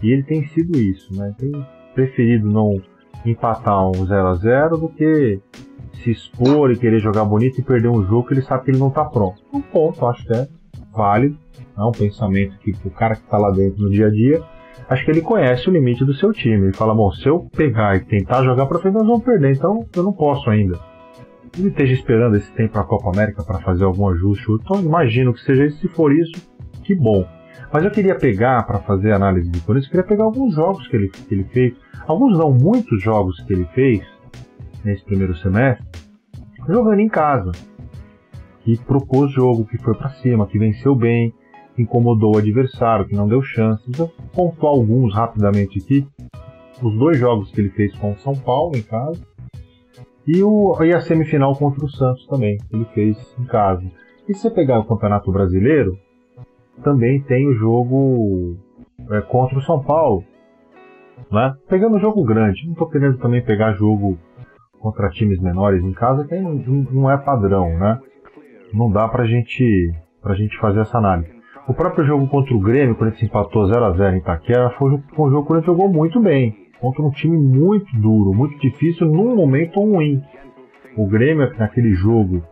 Speaker 1: E ele tem sido isso, né? Tem preferido não empatar um 0 a 0 do que se expor e querer jogar bonito e perder um jogo que ele sabe que ele não está pronto. Um ponto, acho que é válido, é um pensamento que o cara que está lá dentro no dia a dia, acho que ele conhece o limite do seu time. Ele fala, bom, se eu pegar e tentar jogar para frente, nós vamos perder, então eu não posso ainda. Ele esteja esperando esse tempo para a Copa América para fazer algum ajuste, então imagino que seja isso. Se for isso, que bom. Mas eu queria pegar, para fazer análise de Corinthians, eu queria pegar alguns jogos que ele, que ele fez, alguns não, muitos jogos que ele fez nesse primeiro semestre, jogando em casa. Que propôs jogo, que foi para cima, que venceu bem, que incomodou o adversário, que não deu chance. Vou pontuar alguns rapidamente aqui. Os dois jogos que ele fez com o São Paulo em casa e, o, e a semifinal contra o Santos também, ele fez em casa. E se você pegar o Campeonato Brasileiro, também tem o jogo é, contra o São Paulo. Né? Pegando jogo grande, não estou querendo também pegar jogo contra times menores em casa, que não, não é padrão, né? Não dá pra gente, pra gente fazer essa análise. O próprio jogo contra o Grêmio, quando a gente empatou 0x0 em Itaquera, foi um jogo que ele jogou muito bem. Contra um time muito duro, muito difícil, num momento ruim. O Grêmio, naquele jogo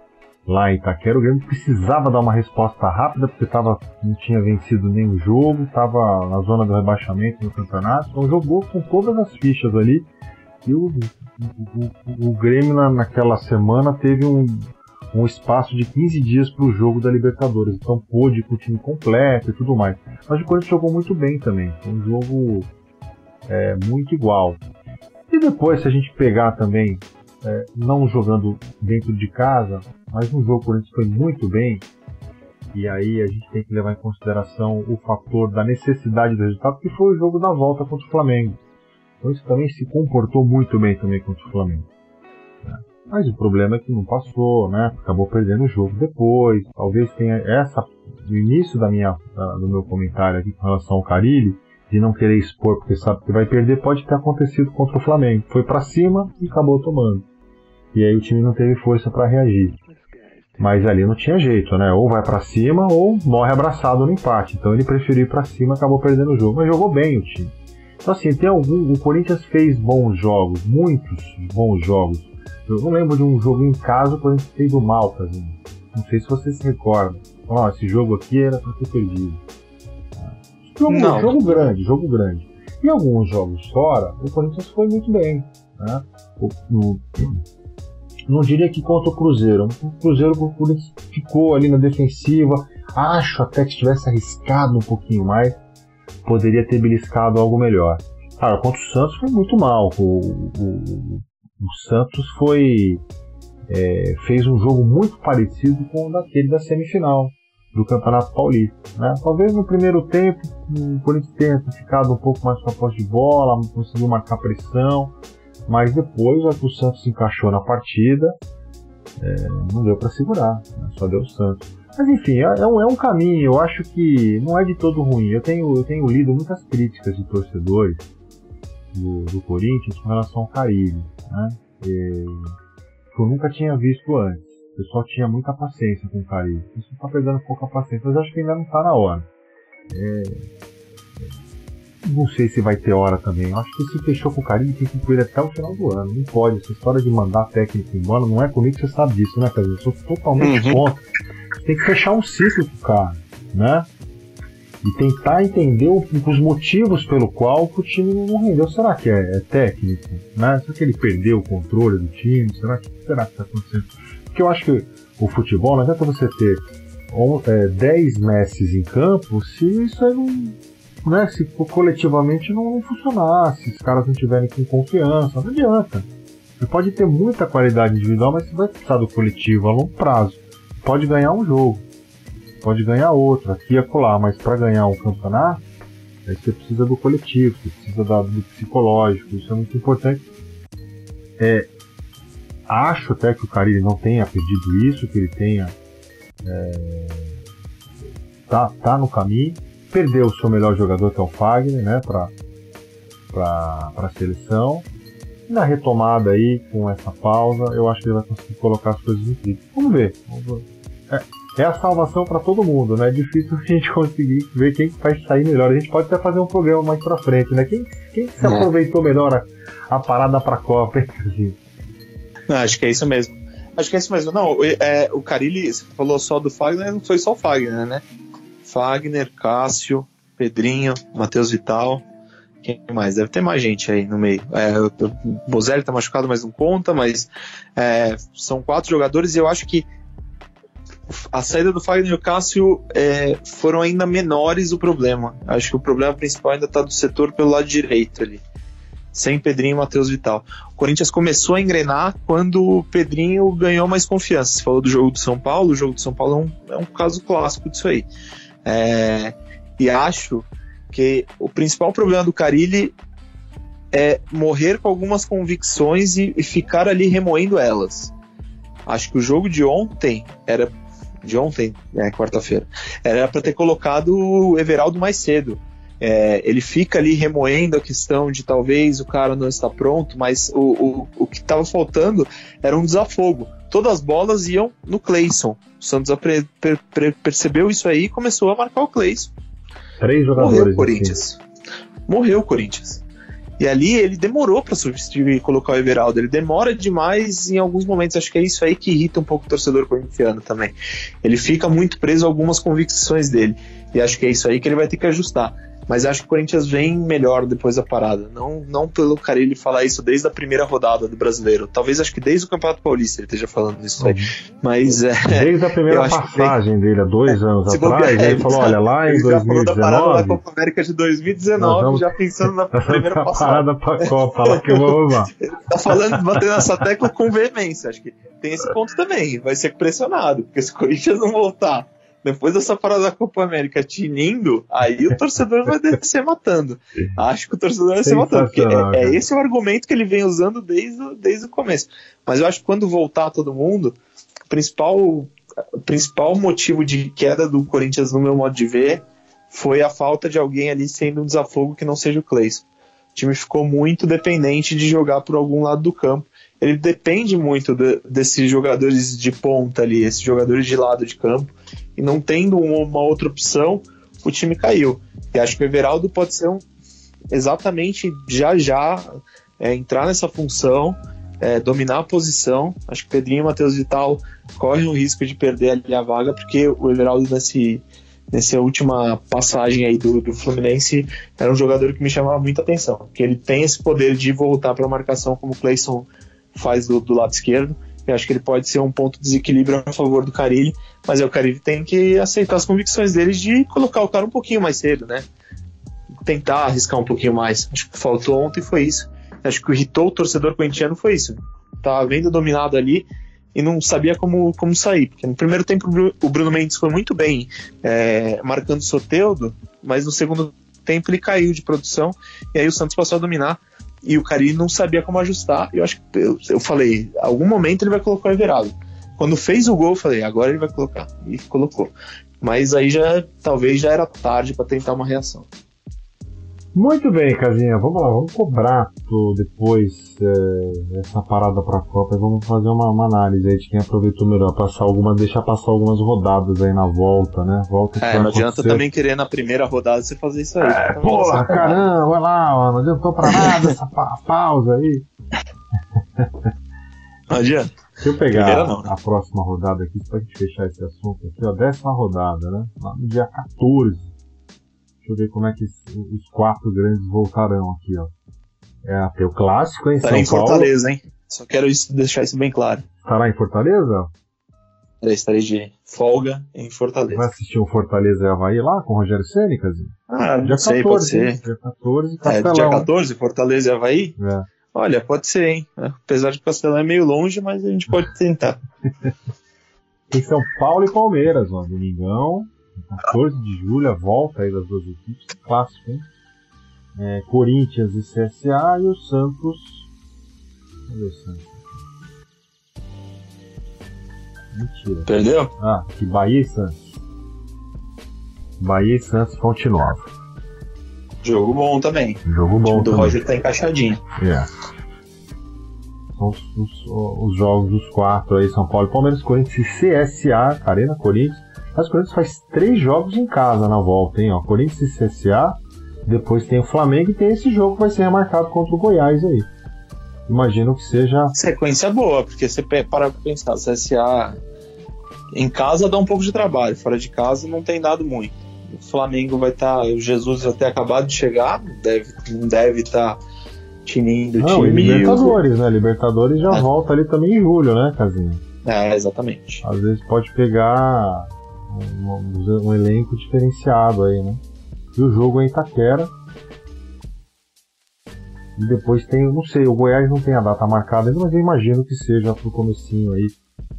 Speaker 1: lá em Itaquera, o Grêmio precisava dar uma resposta rápida, porque tava, não tinha vencido nenhum jogo, estava na zona do rebaixamento no campeonato, então jogou com todas as fichas ali. E o, o, o Grêmio na, naquela semana teve um, um espaço de 15 dias para o jogo da Libertadores, então pôde ir com o time completo e tudo mais. Mas o Corinthians jogou muito bem também, foi um jogo é, muito igual. E depois, se a gente pegar também é, não jogando dentro de casa, mas no jogo o Corinthians foi muito bem. E aí a gente tem que levar em consideração o fator da necessidade do resultado, que foi o jogo da volta contra o Flamengo. Então isso também se comportou muito bem também contra o Flamengo. Né? Mas o problema é que não passou, né? Acabou perdendo o jogo depois. Talvez tenha essa no início da minha do meu comentário aqui com relação ao Carilli, de não querer expor porque sabe que vai perder, pode ter acontecido contra o Flamengo. Foi para cima e acabou tomando. E aí o time não teve força para reagir. Mas ali não tinha jeito, né? Ou vai para cima ou morre abraçado no empate. Então ele preferiu ir para cima, acabou perdendo o jogo, mas jogou bem o time. Então assim, tem algum, o Corinthians fez bons jogos, muitos bons jogos. Eu não lembro de um jogo em casa o Corinthians fez do mal, tá Não sei se você se recorda. Ó, oh, esse jogo aqui era para ter perdido. Jogo, não. jogo grande, jogo grande. E alguns jogos fora, o Corinthians foi muito bem. Né? O, no, não diria que contra o Cruzeiro. O Cruzeiro o Corinthians ficou ali na defensiva, acho até que se tivesse arriscado um pouquinho mais, poderia ter beliscado algo melhor. Cara, contra o Santos foi muito mal. O, o, o Santos foi é, fez um jogo muito parecido com o daquele da semifinal do Campeonato Paulista. Né? Talvez no primeiro tempo o Corinthians tenha ficado um pouco mais com a posse de bola, conseguiu marcar pressão, mas depois o Santos se encaixou na partida, é, não deu para segurar, né? só deu o Santos. Mas enfim, é, é, um, é um caminho, eu acho que não é de todo ruim. Eu tenho, eu tenho lido muitas críticas de torcedores do, do Corinthians com relação ao Caribe, né? Que eu nunca tinha visto antes. O pessoal tinha muita paciência com o Caribe. Isso está perdendo pouca paciência, mas acho que ainda não está na hora. É, não sei se vai ter hora também. Acho que se fechou com o Caribe tem que incluir até o final do ano. Não pode. Essa história de mandar técnico embora não é comigo, você sabe disso, né, Casimiro? Eu sou totalmente uhum. contra. Tem que fechar um ciclo com o cara, né? E tentar entender os motivos pelo qual o time não rendeu. Será que é, é técnico? Né? Será que ele perdeu o controle do time? Será que será que está acontecendo? Porque eu acho que o futebol não adianta você ter 10 é, Messis em campo se isso aí não. Né, se coletivamente não, não funcionar, se os caras não tiverem com confiança, não adianta. Você pode ter muita qualidade individual, mas você vai precisar do coletivo a longo prazo. Pode ganhar um jogo, pode ganhar outro, aqui e acolá, mas para ganhar um campeonato, aí você precisa do coletivo, você precisa do psicológico, isso é muito importante. É, acho até que o Carille não tenha pedido isso, que ele tenha. É, tá, tá no caminho. Perdeu o seu melhor jogador, que é o Fagner, né, para a seleção. Na retomada aí, com essa pausa, eu acho que ele vai conseguir colocar as coisas em trilho. Vamos ver. Vamos ver. É, é a salvação para todo mundo, né? É difícil a gente conseguir ver quem vai sair melhor. A gente pode até fazer um programa mais pra frente, né? Quem, quem se é. aproveitou melhor a, a parada pra Copa, hein,
Speaker 2: Não, acho que é isso mesmo. Acho que é isso mesmo. Não, é, o Carilli, você falou só do Fagner, não foi só o Fagner, né? Fagner, Cássio, Pedrinho, Matheus Vital. Quem mais? Deve ter mais gente aí no meio. É, o Bozelli tá machucado, mas não conta, mas é, são quatro jogadores e eu acho que a saída do Fagner e o Cássio é, foram ainda menores o problema. Acho que o problema principal ainda está do setor pelo lado direito ali. Sem Pedrinho e Matheus Vital. O Corinthians começou a engrenar quando o Pedrinho ganhou mais confiança. Você falou do jogo do São Paulo, o jogo do São Paulo é um, é um caso clássico disso aí. É, e acho que o principal problema do Carilli é morrer com algumas convicções e, e ficar ali remoendo elas. Acho que o jogo de ontem era de ontem, é quarta-feira, era para ter colocado o Everaldo mais cedo. É, ele fica ali remoendo a questão de talvez o cara não está pronto, mas o, o, o que estava faltando era um desafogo. Todas as bolas iam no Cleison. O Santos per, per, percebeu isso aí e começou a marcar o Cleison.
Speaker 1: Três jogadores.
Speaker 2: Morreu o Corinthians. Assim. Morreu o Corinthians. E ali ele demorou para substituir e colocar o Everaldo. Ele demora demais em alguns momentos. Acho que é isso aí que irrita um pouco o torcedor corintiano também. Ele fica muito preso a algumas convicções dele. E acho que é isso aí que ele vai ter que ajustar. Mas acho que o Corinthians vem melhor depois da parada. Não, não pelo Carilli falar isso desde a primeira rodada do brasileiro. Talvez acho que desde o Campeonato Paulista ele esteja falando isso aí. Mas é.
Speaker 1: Desde a primeira passagem vem... dele, há dois anos atrás, ele falou: olha, lá em 2019. Já falou da parada
Speaker 2: da Copa América de 2019, vamos... já pensando na primeira passagem.
Speaker 1: parada pra Copa, lá que eu vou
Speaker 2: tá falando, batendo essa tecla com veemência. Acho que tem esse ponto também. Vai ser pressionado, porque se o Corinthians não voltar depois dessa parada da Copa América tinindo, aí o torcedor vai descer matando. Acho que o torcedor vai descer matando, porque é, é, esse o argumento que ele vem usando desde, o, desde o começo. Mas eu acho que quando voltar todo mundo, o principal, o principal motivo de queda do Corinthians, no meu modo de ver, foi a falta de alguém ali sendo um desafogo que não seja o Cleison. O time ficou muito dependente de jogar por algum lado do campo. Ele depende muito de, desses jogadores de ponta ali, esses jogadores de lado de campo e não tendo uma outra opção, o time caiu. E acho que o Everaldo pode ser um exatamente já já é, entrar nessa função, é, dominar a posição. Acho que Pedrinho e Matheus Vital correm o risco de perder ali a vaga, porque o Everaldo nesse, nessa última passagem aí do, do Fluminense era um jogador que me chamava muita atenção, porque ele tem esse poder de voltar para a marcação como o Clayson faz do, do lado esquerdo Eu acho que ele pode ser um ponto de desequilíbrio a favor do Carilli, mas é o Carilli tem que aceitar as convicções dele de colocar o cara um pouquinho mais cedo, né? Tentar arriscar um pouquinho mais. Acho que faltou ontem foi isso. Acho que irritou o torcedor corintiano foi isso. Tava vendo dominado ali e não sabia como, como sair. Porque no primeiro tempo o Bruno Mendes foi muito bem é, marcando o Soteudo, mas no segundo tempo ele caiu de produção e aí o Santos passou a dominar e o Cari não sabia como ajustar. Eu acho que eu, eu falei, algum momento ele vai colocar o Everaldo. Quando fez o gol, eu falei, agora ele vai colocar. E colocou. Mas aí já talvez já era tarde para tentar uma reação.
Speaker 1: Muito bem, Casinha. Vamos lá, vamos cobrar depois é, essa parada para a Copa e vamos fazer uma, uma, análise aí de quem aproveitou melhor, passar alguma, deixar passar algumas rodadas aí na volta, né? Volta
Speaker 2: é, não adianta também querer na primeira rodada você fazer isso aí. É,
Speaker 1: porra, caramba, vai lá, não adiantou pra nada essa pa pausa aí.
Speaker 2: Não adianta.
Speaker 1: Deixa eu pegar não, né? a próxima rodada aqui, pra gente fechar esse assunto aqui, ó. Décima rodada, né? Lá no dia 14 Deixa eu ver como é que os quatro grandes voltarão aqui, ó. É até o clássico, hein?
Speaker 2: Estará
Speaker 1: São
Speaker 2: em Fortaleza, hein? Só quero isso, deixar isso bem claro.
Speaker 1: Estará em Fortaleza?
Speaker 2: Eu estarei de folga em Fortaleza.
Speaker 1: Vai assistir um Fortaleza e Havaí lá com o Rogério Cênicas?
Speaker 2: Ah, dia não sei, 14, pode ser.
Speaker 1: Dia 14,
Speaker 2: Castelão. É, dia 14, Fortaleza e Havaí?
Speaker 1: É.
Speaker 2: Olha, pode ser, hein? Apesar de que o Castelão é meio longe, mas a gente pode tentar.
Speaker 1: Tem São Paulo e Palmeiras, ó. Domingão. 14 de julho, a volta aí das duas equipes, clássico, hein? É, Corinthians e CSA e o Santos. Cadê o Santos? Mentira.
Speaker 2: Perdeu?
Speaker 1: Ah, que Bahia e Santos. Bahia e Santos Fonte Nova.
Speaker 2: Jogo bom também.
Speaker 1: Jogo bom. O
Speaker 2: do
Speaker 1: também.
Speaker 2: Roger tá encaixadinho.
Speaker 1: É. São os, os, os, jogos dos quatro aí: São Paulo, Palmeiras, Corinthians e CSA, Arena Corinthians. As Corinthians faz três jogos em casa na volta, hein? Ó, Corinthians e CSA, depois tem o Flamengo e tem esse jogo que vai ser remarcado contra o Goiás aí. Imagino que seja.
Speaker 2: Sequência boa, porque você para pra pensar, CSA em casa dá um pouco de trabalho, fora de casa não tem dado muito. O Flamengo vai estar. Tá, o Jesus até acabado de chegar, deve, não deve estar tá tinindo o
Speaker 1: não,
Speaker 2: time.
Speaker 1: Libertadores, né? Libertadores já é. volta ali também em julho, né, Casinho?
Speaker 2: É, exatamente.
Speaker 1: Às vezes pode pegar um, um, elenco diferenciado aí, né? E o jogo é em Itaquera. E depois tem, não sei, o Goiás não tem a data marcada ainda, mas eu imagino que seja pro comecinho aí.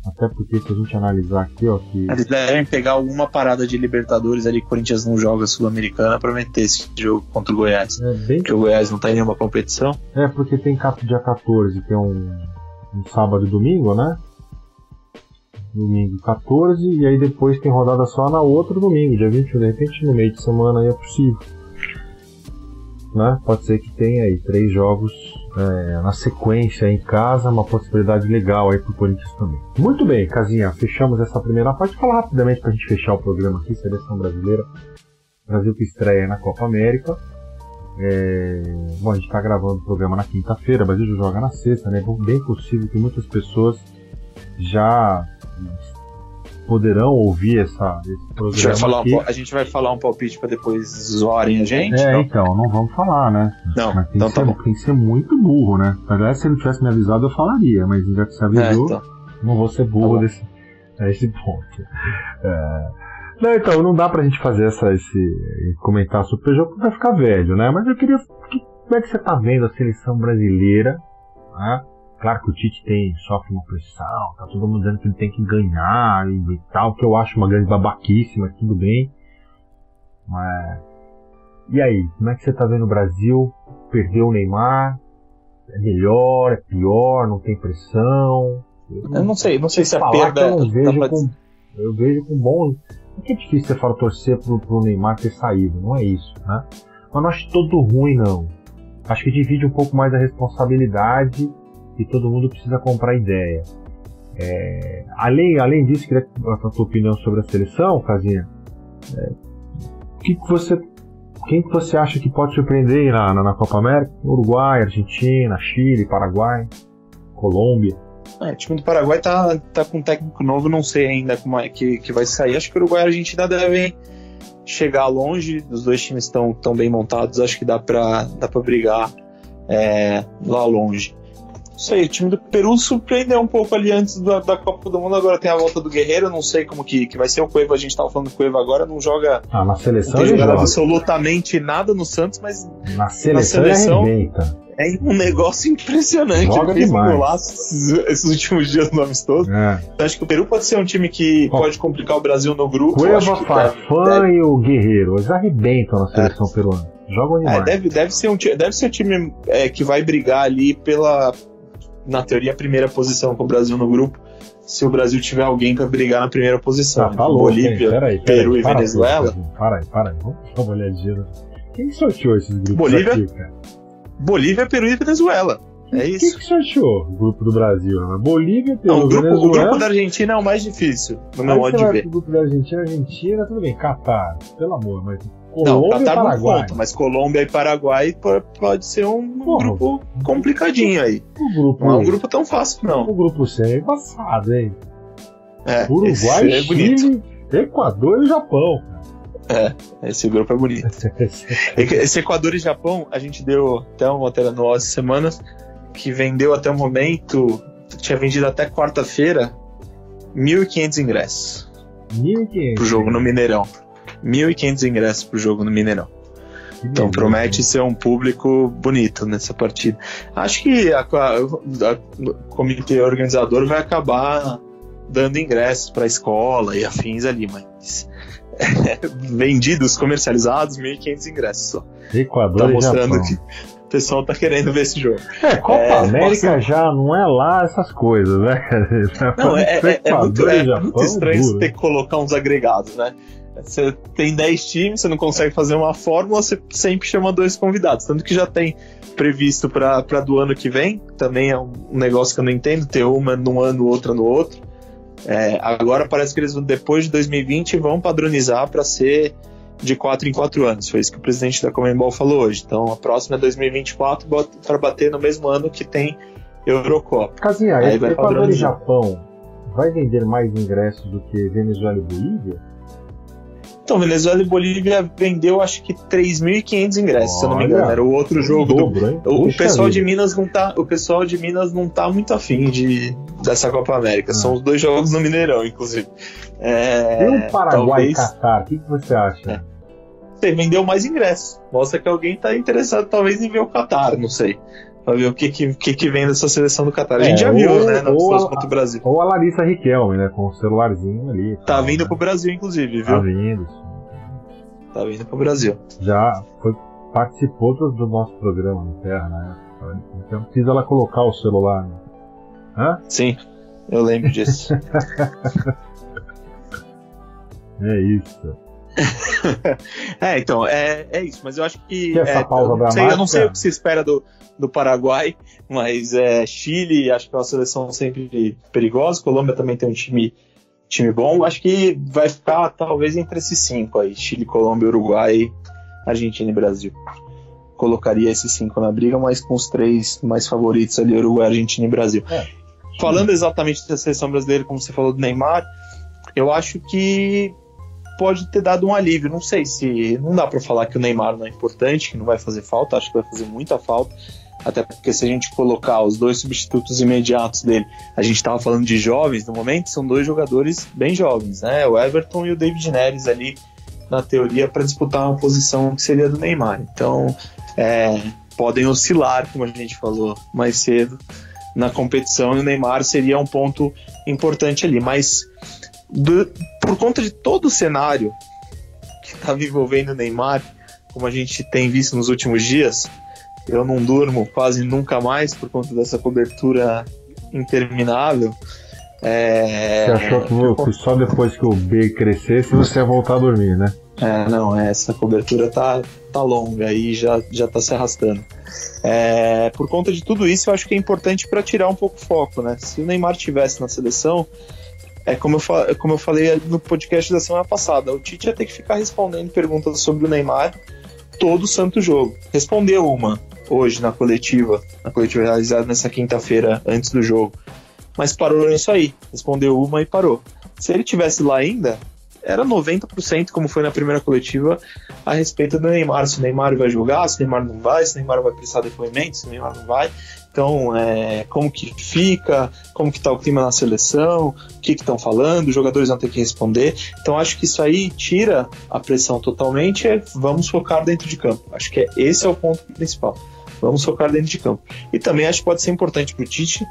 Speaker 1: Até porque se a gente analisar aqui, ó, que.
Speaker 2: Eles devem pegar alguma parada de Libertadores ali, Corinthians não joga Sul-Americana pra meter esse jogo contra o Goiás. É bem... Porque o Goiás não tá em nenhuma competição.
Speaker 1: É, porque tem dia 14, que é um, um sábado e domingo, né? Domingo 14, e aí depois tem rodada só na outro domingo, dia 21. De repente no meio de semana aí é possível. Né? Pode ser que tenha aí três jogos é, na sequência em casa, uma possibilidade legal aí pro Corinthians também. Muito bem, Casinha, fechamos essa primeira parte. Falar rapidamente pra gente fechar o programa aqui, seleção brasileira. Brasil que estreia na Copa América. É... Bom, a gente está gravando o programa na quinta-feira, Brasil joga na sexta, né? Bem possível que muitas pessoas já poderão ouvir essa, esse programa. A gente, vai
Speaker 2: falar
Speaker 1: aqui.
Speaker 2: Um, a gente vai falar um palpite para depois zoarem a gente?
Speaker 1: É, não? então, não vamos falar, né?
Speaker 2: Não,
Speaker 1: mas tem,
Speaker 2: então
Speaker 1: que
Speaker 2: tá
Speaker 1: ser,
Speaker 2: bom.
Speaker 1: tem que ser muito burro, né? Aliás, se ele tivesse me avisado, eu falaria, mas já que você avisou, é, então. não vou ser burro tá desse, a esse ponto. É... Não, então, não dá pra gente fazer essa, esse. comentar sobre o jogo porque vai ficar velho, né? Mas eu queria. Como é que você tá vendo a seleção brasileira? Né? Claro que o Tite tem, sofre uma pressão, tá todo mundo dizendo que ele tem que ganhar e, e tal, que eu acho uma grande babaquice, mas tudo bem. Mas. E aí, como é que você tá vendo o Brasil? Perdeu o Neymar? É melhor, é pior, não tem pressão?
Speaker 2: Eu, eu não sei, não sei se a perda.
Speaker 1: Eu, não vejo tá com, eu vejo com bom. Não é difícil você falar torcer pro, pro Neymar ter saído, não é isso, né? Mas não acho todo ruim, não. Acho que divide um pouco mais a responsabilidade e todo mundo precisa comprar ideia. É, além, além disso, queria a tua opinião sobre a seleção, Casinha. É, que que você, quem que você acha que pode surpreender na, na, na Copa América? Uruguai, Argentina, Chile, Paraguai, Colômbia.
Speaker 2: É, o time do Paraguai tá, tá com um técnico novo, não sei ainda como é que, que vai sair. Acho que o Uruguai e a Argentina devem chegar longe. Os dois times estão tão bem montados, acho que dá para dá brigar é, lá longe. Sei, o time do Peru surpreendeu um pouco ali antes da, da, Copa do Mundo. Agora tem a volta do Guerreiro, não sei como que, que vai ser o Cueva. A gente tava falando do Cueva agora, não joga.
Speaker 1: Ah, na seleção
Speaker 2: não
Speaker 1: tem jogado
Speaker 2: absolutamente nada no Santos, mas.
Speaker 1: Na seleção, na seleção
Speaker 2: é um negócio impressionante.
Speaker 1: Joga
Speaker 2: Ele fez
Speaker 1: demais.
Speaker 2: um golaço esses últimos dias no amistoso.
Speaker 1: É.
Speaker 2: Eu acho que o Peru pode ser um time que pode complicar o Brasil no grupo.
Speaker 1: Cueva, Farfã e o Guerreiro, eles arrebentam na seleção peruana. Jogam
Speaker 2: É,
Speaker 1: demais.
Speaker 2: deve, deve, ser um, deve ser um time é, que vai brigar ali pela, na teoria, a primeira posição com o Brasil no grupo. Se o Brasil tiver alguém pra brigar na primeira posição.
Speaker 1: Tá, tá louco, hein?
Speaker 2: Bolívia,
Speaker 1: Peraí, peraí,
Speaker 2: Peru e
Speaker 1: para
Speaker 2: Venezuela.
Speaker 1: tudo, Para aí, para aí. Vamos dar uma olhadinha. Quem sorteou esses grupos
Speaker 2: Bolívia?
Speaker 1: aqui, cara?
Speaker 2: Bolívia, Peru e Venezuela. É
Speaker 1: Quem
Speaker 2: isso.
Speaker 1: que sorteou o grupo do Brasil? né? Bolívia, Peru,
Speaker 2: Não, o, grupo, o
Speaker 1: Venezuela.
Speaker 2: grupo da Argentina é o mais difícil, no meu modo de ver.
Speaker 1: pro grupo da Argentina, Argentina, tudo bem, Catar, pelo amor, mas Colômbia e
Speaker 2: Catar não conta, mas Colômbia e Paraguai po- pode ser um
Speaker 1: Porra.
Speaker 2: grupo complicadinho aí.
Speaker 1: Grupo,
Speaker 2: Não é um grupo tão fácil, não.
Speaker 1: o grupo C é embaçado, hein?
Speaker 2: É,
Speaker 1: Uruguai,
Speaker 2: é bonito.
Speaker 1: Chile, Equador e Japão.
Speaker 2: Esse grupo é bonito. Esse Equador e Japão, a gente deu até uma matéria no essa semana que vendeu até o momento, tinha vendido até quarta-feira 1.500 ingressos
Speaker 1: 1.500.
Speaker 2: pro jogo no Mineirão. 1.500 ingressos pro jogo no Mineirão. Então
Speaker 1: beleza,
Speaker 2: promete ser um público bonito nessa partida. Acho que a, o comitê organizador vai acabar dando ingressos para a escola e afins ali, mas vendidos, comercializados, 1.500 ingressos só.
Speaker 1: Equador
Speaker 2: Tá mostrando
Speaker 1: Japão.
Speaker 2: que o pessoal tá querendo ver esse jogo.
Speaker 1: É, Copa
Speaker 2: É,
Speaker 1: América
Speaker 2: posso-
Speaker 1: já não é lá essas coisas, né?
Speaker 2: Não, é, é- é muito, é muito estranho
Speaker 1: duro.
Speaker 2: ter que colocar uns agregados, né? Você tem 10 times, você não consegue fazer uma fórmula, você sempre chama dois convidados. Tanto que já tem previsto para do ano que vem, também é um negócio que eu não entendo, ter uma num ano, outra no outro. É, agora parece que eles, depois de 2020, vão padronizar para ser de 4 em 4 anos. Foi isso que o presidente da Comembol falou hoje. Então a próxima é 2024 para bater no mesmo ano que tem Eurocopa.
Speaker 1: Casinha, Equador e. Japão vai vender mais ingressos do que Venezuela e Bolívia?
Speaker 2: Então, Venezuela e Bolívia vendeu acho que 3.500 ingressos, se eu não me
Speaker 1: Olha,
Speaker 2: engano. Era o outro jogo do.
Speaker 1: dobro, hein?
Speaker 2: O,
Speaker 1: Puxa
Speaker 2: pessoal de. Minas não tá, o pessoal de Minas não tá muito afim de dessa Copa América.
Speaker 1: Ah.
Speaker 2: São os dois jogos no Mineirão, inclusive. É,
Speaker 1: E o Paraguai e
Speaker 2: talvez
Speaker 1: Catar, o que, que você acha?
Speaker 2: É. você vendeu mais ingressos. Mostra que alguém tá interessado talvez em ver o Qatar, não sei. Pra ver o que que, que, vem dessa seleção do Qatar. A gente
Speaker 1: É,
Speaker 2: já viu,
Speaker 1: ou-
Speaker 2: né, na
Speaker 1: ou a-
Speaker 2: contra o Brasil.
Speaker 1: Ou a Larissa Riquelme, né? Com o celularzinho ali.
Speaker 2: Tá vindo
Speaker 1: né?
Speaker 2: pro Brasil, inclusive,
Speaker 1: Tá
Speaker 2: viu?
Speaker 1: vindo. sim.
Speaker 2: Tá vindo pro Brasil.
Speaker 1: Já foi, participou do, do nosso programa no Terra época. Então precisa ela colocar o celular. Né? Hã?
Speaker 2: Sim, eu lembro disso.
Speaker 1: É isso.
Speaker 2: É, então, é, é isso, mas eu acho que.
Speaker 1: E essa
Speaker 2: é,
Speaker 1: pausa
Speaker 2: eu, não sei, eu não sei o que se espera do, do Paraguai, mas é, Chile, acho que é uma seleção sempre perigosa. Colômbia também tem um time, time bom. Acho que vai ficar talvez entre esses cinco aí: Chile, Colômbia, Uruguai, Argentina e Brasil. Colocaria esses cinco na briga, mas com os três mais favoritos ali: Uruguai, Argentina e Brasil.
Speaker 1: É.
Speaker 2: Falando exatamente da seleção brasileira, como você falou do Neymar, eu acho que pode ter dado um alívio. Não sei se. Não dá pra falar que o Neymar não é importante, que não vai fazer falta. Acho que vai fazer muita falta. Até porque se a gente colocar os dois substitutos imediatos dele, a gente tava falando de jovens no momento, são dois jogadores bem jovens, né? O Everton e o David Neres ali, na teoria, para disputar uma posição que seria do Neymar. Então, é, podem oscilar, como a gente falou mais cedo, na competição, e o Neymar seria um ponto importante ali. Mas do- por conta de todo o cenário que estava envolvendo o Neymar, como a gente tem visto nos últimos dias, eu não durmo quase nunca mais por conta dessa cobertura interminável. É,
Speaker 1: Você achou que, que só depois que o B crescesse você ia voltar a dormir, né?
Speaker 2: É, não, essa cobertura tá, tá longa e já, já tá se arrastando. É, por conta de tudo isso, eu acho que é importante para tirar um pouco o foco, né? Se o Neymar tivesse na seleção, é como eu, fa- como eu falei no podcast da semana passada, o Tite ia ter que ficar respondendo perguntas sobre o Neymar todo santo jogo. Respondeu uma hoje na coletiva, na coletiva realizada nessa quinta-feira antes do jogo, mas parou nisso aí. Respondeu uma e parou. Se ele tivesse lá ainda, era 90%, como foi na primeira coletiva, a respeito do Neymar. Se o Neymar vai jogar, se o Neymar não vai, se o Neymar vai prestar depoimento, se o Neymar não vai. Então, é, como que fica, como que tá o clima na seleção, o que estão falando, os jogadores vão ter que responder. Então, acho que isso aí tira a pressão totalmente. É, vamos focar dentro de campo. Acho que é, esse é o ponto principal. Vamos focar dentro de campo. E também acho que pode ser importante para o Tite,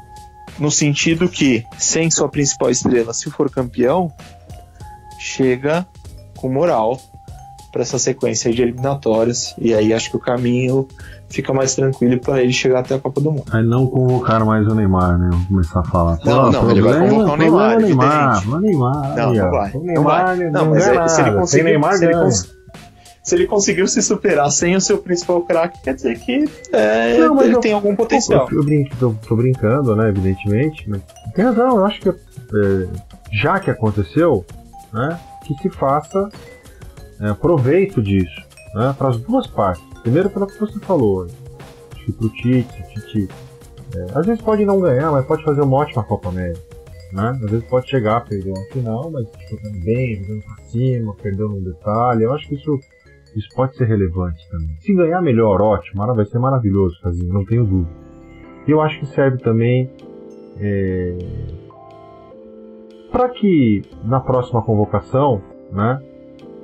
Speaker 2: no sentido que, sem sua principal estrela, se for campeão, chega com moral para essa sequência de eliminatórias. E aí acho que o caminho fica mais tranquilo para ele chegar até a Copa do Mundo.
Speaker 1: Aí não convocar mais o Neymar, né? Vamos começar a falar.
Speaker 2: Não, não, ele vai convocar o Neymar.
Speaker 1: O Neymar, o Neymar.
Speaker 2: Não, não vai. O Neymar, não, não, mas é, se ele conseguir, Neymar, se ele, cons se ele conseguiu se superar sem o seu principal craque, quer dizer que é, não, ele eu, tem algum potencial.
Speaker 1: Eu, eu brinco, tô, tô, brincando, né? Evidentemente, mas tem razão. Eu acho que é, já que aconteceu, né? Que se faça é, proveito disso, né? Para as duas partes Primeiro pelo que você falou, acho que pro Tite, Tite é, às vezes pode não ganhar, mas pode fazer uma ótima Copa América. Né? Às vezes pode chegar, perder uma final, mas jogando bem, jogando pra cima, perdendo um detalhe. Eu acho que isso, isso pode ser relevante também. Se ganhar melhor, ótimo, vai ser maravilhoso, Casinho, não tenho dúvida. E eu acho que serve também é, para que na próxima convocação, né,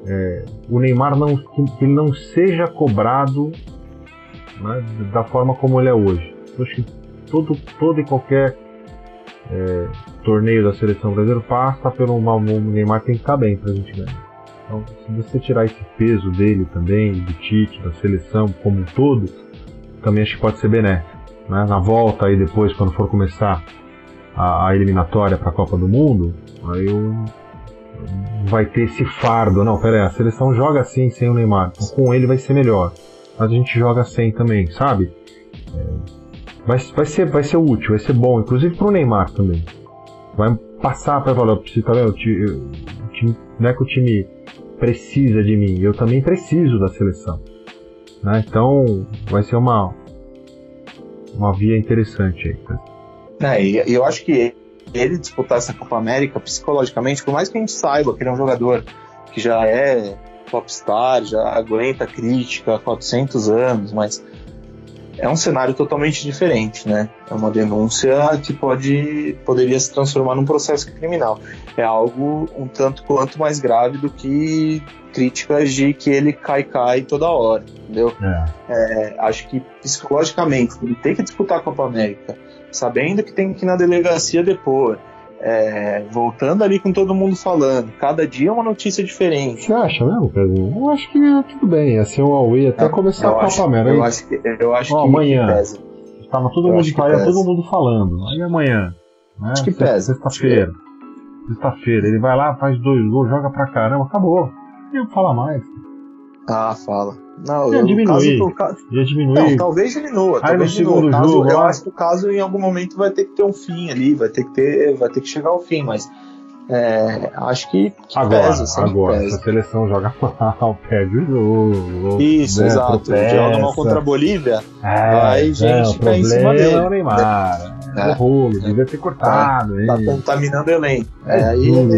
Speaker 1: é, o Neymar não, que ele não seja cobrado né, da forma como ele é hoje. Eu acho que todo, todo e qualquer é, torneio da seleção brasileira passa pelo mal. O Neymar tem que estar bem para a gente ganhar. Então, se você tirar esse peso dele também, do Tite, da seleção como um todo, também acho que pode ser benéfico. Né? Na volta aí depois, quando for começar a, a eliminatória para a Copa do Mundo, aí eu vai ter esse fardo. Não, pera aí, a seleção joga assim sem o Neymar. Então, com ele vai ser melhor. Mas a gente joga sem também, sabe? É, vai, vai, ser, vai ser útil, vai ser bom, inclusive pro Neymar também. Vai passar para falar, tá vendo? O time, não é que o time precisa de mim, eu também preciso da seleção. Né? Então vai ser uma, uma via interessante aí.
Speaker 2: É, e eu acho que ele disputar essa Copa América psicologicamente, por mais que a gente saiba que ele é um jogador que já é popstar, já aguenta crítica há 400 anos, mas é um cenário totalmente diferente, né? É uma denúncia que pode poderia se transformar num processo criminal. É algo um tanto quanto mais grave do que críticas de que ele cai cai toda hora, entendeu? É. É, acho que psicologicamente ele tem que disputar a Copa América sabendo que tem que ir na delegacia depor, é, voltando ali com todo mundo falando. Cada dia é uma notícia diferente.
Speaker 1: Você acha mesmo, Pedro? Eu acho que tudo bem, ia ser um Huawei até é, começar a Copa América.
Speaker 2: Eu acho que, eu acho
Speaker 1: oh, que, amanhã. Que. Tava todo mundo, todo mundo falando. Aí amanhã. Né?
Speaker 2: Acho que pesa.
Speaker 1: Sexta-feira. Sexta-feira. Ele vai lá, faz dois gols, joga pra caramba, acabou. Não fala mais.
Speaker 2: Ah, fala. Não,
Speaker 1: ia diminuir. Caso, ia diminuir. Não,
Speaker 2: talvez diminua. Aí talvez diminua. Caso, jogo, eu lá... acho que o caso em algum momento vai ter que ter um fim ali, vai ter que ter, vai ter que chegar ao fim, mas é, acho que, que
Speaker 1: agora,
Speaker 2: pesa,
Speaker 1: agora,
Speaker 2: pesa.
Speaker 1: se a seleção joga mal, perde o jogo.
Speaker 2: Isso, né, exato. Tropeça. Joga mal contra a Bolívia, é, vai gente cair em cima dele. É o
Speaker 1: Neymar. É, é, rolo, devia ter cortado.
Speaker 2: É, tá contaminando o elenco. É, é, aí, tudo,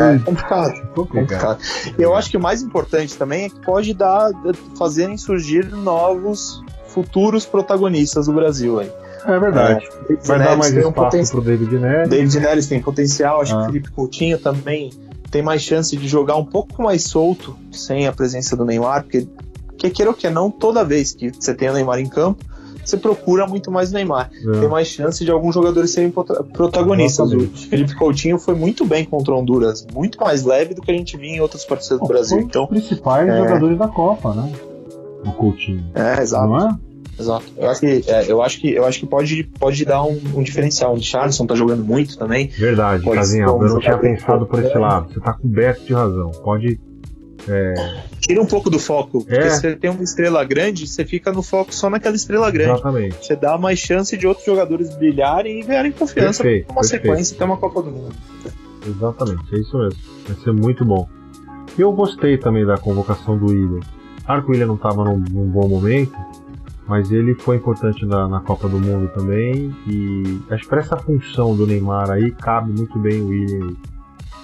Speaker 2: é, é complicado, complicado. Eu acho que o mais importante também é que pode dar, fazerem surgir novos futuros protagonistas do Brasil aí.
Speaker 1: É verdade. É, Vai dar mais espaço um pro David Neres.
Speaker 2: David Neres tem potencial, acho ah. que o Felipe Coutinho também tem mais chance de jogar um pouco mais solto sem a presença do Neymar, porque que queira ou que não, toda vez que você tem o Neymar em campo, você procura muito mais o Neymar. É. Tem mais chance de alguns jogadores serem protagonistas. O Felipe Coutinho foi muito bem contra o Honduras, muito mais leve do que a gente via em outras partidas do Brasil. Então,
Speaker 1: os principais é... jogadores da Copa, né? O Coutinho.
Speaker 2: É, exato. Não é? Exato. Eu acho que, é, eu acho que, eu acho que pode, pode dar um, um diferencial. O Charleston tá jogando muito também.
Speaker 1: Verdade, Casinha. Eu não tinha pensado por esse lado. Você tá coberto de razão. Pode. É...
Speaker 2: Tira um pouco do foco. É. Porque você tem uma estrela grande, você fica no foco só naquela estrela grande.
Speaker 1: Exatamente.
Speaker 2: Você dá mais chance de outros jogadores brilharem e ganharem confiança perfeito, uma perfeito. sequência até uma Copa do Mundo.
Speaker 1: Exatamente, é isso mesmo. Vai ser muito bom. Eu gostei também da convocação do William. Claro que o William não estava num, num bom momento, mas ele foi importante na, na, Copa do Mundo também e acho que para essa função do Neymar aí cabe muito bem o William.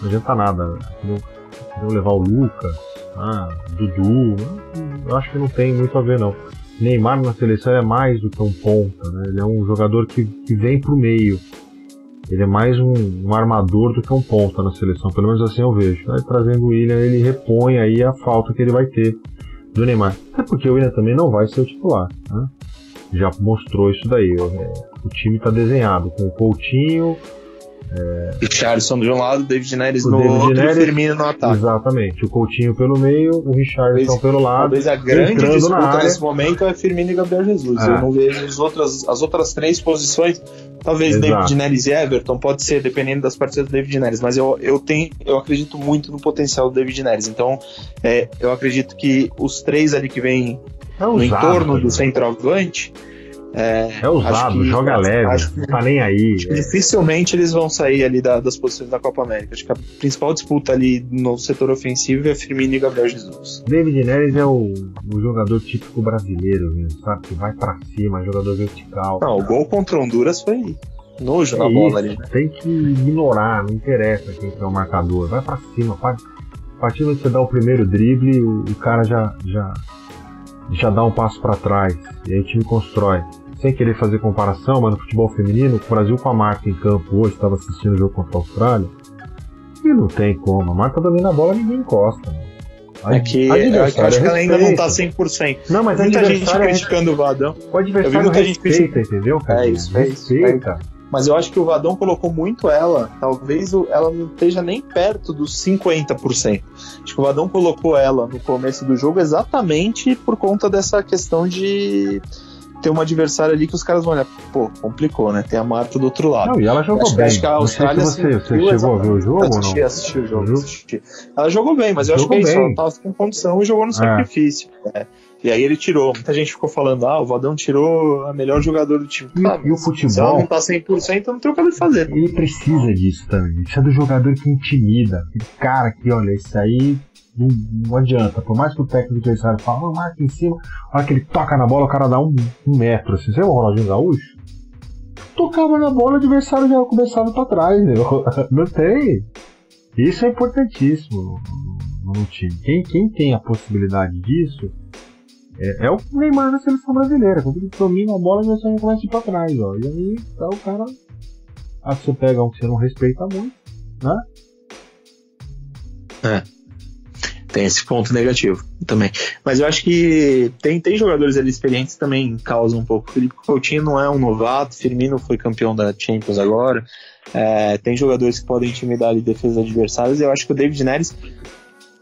Speaker 1: Não adianta nada, não levar o Lucas, ah, Dudu, eu acho que não tem muito a ver não. Neymar na seleção é mais do que um ponta, né? Ele é um jogador que, que vem pro meio. Ele é mais um, um, armador do que um ponta na seleção, pelo menos assim eu vejo. Aí trazendo o William, ele repõe aí a falta que ele vai ter do Neymar. Até porque o William também não vai ser o titular, né? Já mostrou isso daí. O, o time está desenhado com o Coutinho.
Speaker 2: Richardson de um lado, David Neres no David outro Neres, e Firmino no ataque.
Speaker 1: Exatamente. O Coutinho pelo meio, o Richardson pelo lado.
Speaker 2: Talvez a grande disputa nesse momento é Firmino e Gabriel Jesus. É. Eu não vejo as outras, as outras três posições. Talvez Exato. David Neres e Everton, pode ser, dependendo das partidas do David Neres. Mas eu, eu, tenho, eu acredito muito no potencial do David Neres. Então, é, eu acredito que os três ali que vêm é no entorno do né? centroavante
Speaker 1: é, é usado, que, joga leve, acho não tá nem aí.
Speaker 2: É. Dificilmente eles vão sair ali da, das posições da Copa América. Acho que a principal disputa ali no setor ofensivo é Firmino e Gabriel Jesus.
Speaker 1: David Neres é o, o jogador típico brasileiro, mesmo, sabe? Que vai para cima, jogador vertical.
Speaker 2: Não, o gol contra Honduras foi nojo é na bola ali. Né?
Speaker 1: Tem que ignorar, não interessa quem é o marcador. Vai para cima, a partir do que você dá o primeiro drible, o, o cara já, já, já dá um passo para trás. E aí o time constrói sem querer fazer comparação, mas no futebol feminino, o Brasil com a marca em campo hoje, estava assistindo o jogo contra a Austrália, e não tem como. A marca domina a bola ninguém encosta. Né?
Speaker 2: A, é que eu acho que ela ainda não tá 100%.
Speaker 1: Não, mas
Speaker 2: muita gente criticando o Vadão.
Speaker 1: O adversário muita respeita, gente entendeu, cara?
Speaker 2: É isso, é isso. Respeita. Mas eu acho que o Vadão colocou muito ela, talvez ela não esteja nem perto dos 50%. Acho que o Vadão colocou ela no começo do jogo exatamente por conta dessa questão de ter uma adversária ali que os caras vão olhar, pô, complicou, né? Tem a Marta do outro lado.
Speaker 1: Não, e ela jogou
Speaker 2: acho,
Speaker 1: bem.
Speaker 2: Acho que a Austrália
Speaker 1: você, você chegou a ver o jogo?
Speaker 2: Assisti, assisti o jogo. Assisti. Ela jogou bem, mas eu jogou acho que é isso. Ela tava com condição e jogou no é. sacrifício. É. E aí ele tirou. Muita gente ficou falando, ah, o Vadão tirou a melhor jogador do time.
Speaker 1: E,
Speaker 2: ah,
Speaker 1: e o futebol. Se
Speaker 2: ela não tá 100%, não tem o que fazer.
Speaker 1: Ele precisa disso também. Precisa do jogador que intimida. Aquele cara que, olha, isso aí não, não, adianta. Por mais que o técnico do adversário fale, não, marca em cima, a hora que ele toca na bola, o cara dá um, um metro. Assim. Você é o Ronaldinho Gaúcho? Tocava na bola, o adversário já começava pra trás. Né? Não tem. Isso é importantíssimo no, no time. Quem, quem tem a possibilidade disso é, é, o Neymar na seleção brasileira. Quando ele domina a bola, já começa a ir pra trás. Ó. E aí tá o cara. Aí você pega um que você não respeita muito, né?
Speaker 2: É. Tem esse ponto negativo também. Mas eu acho que tem, tem jogadores ali experientes também causam um pouco. Felipe Coutinho não é um novato, Firmino foi campeão da Champions agora. É, tem jogadores que podem intimidar ali defesas adversárias. Eu acho que o David Neres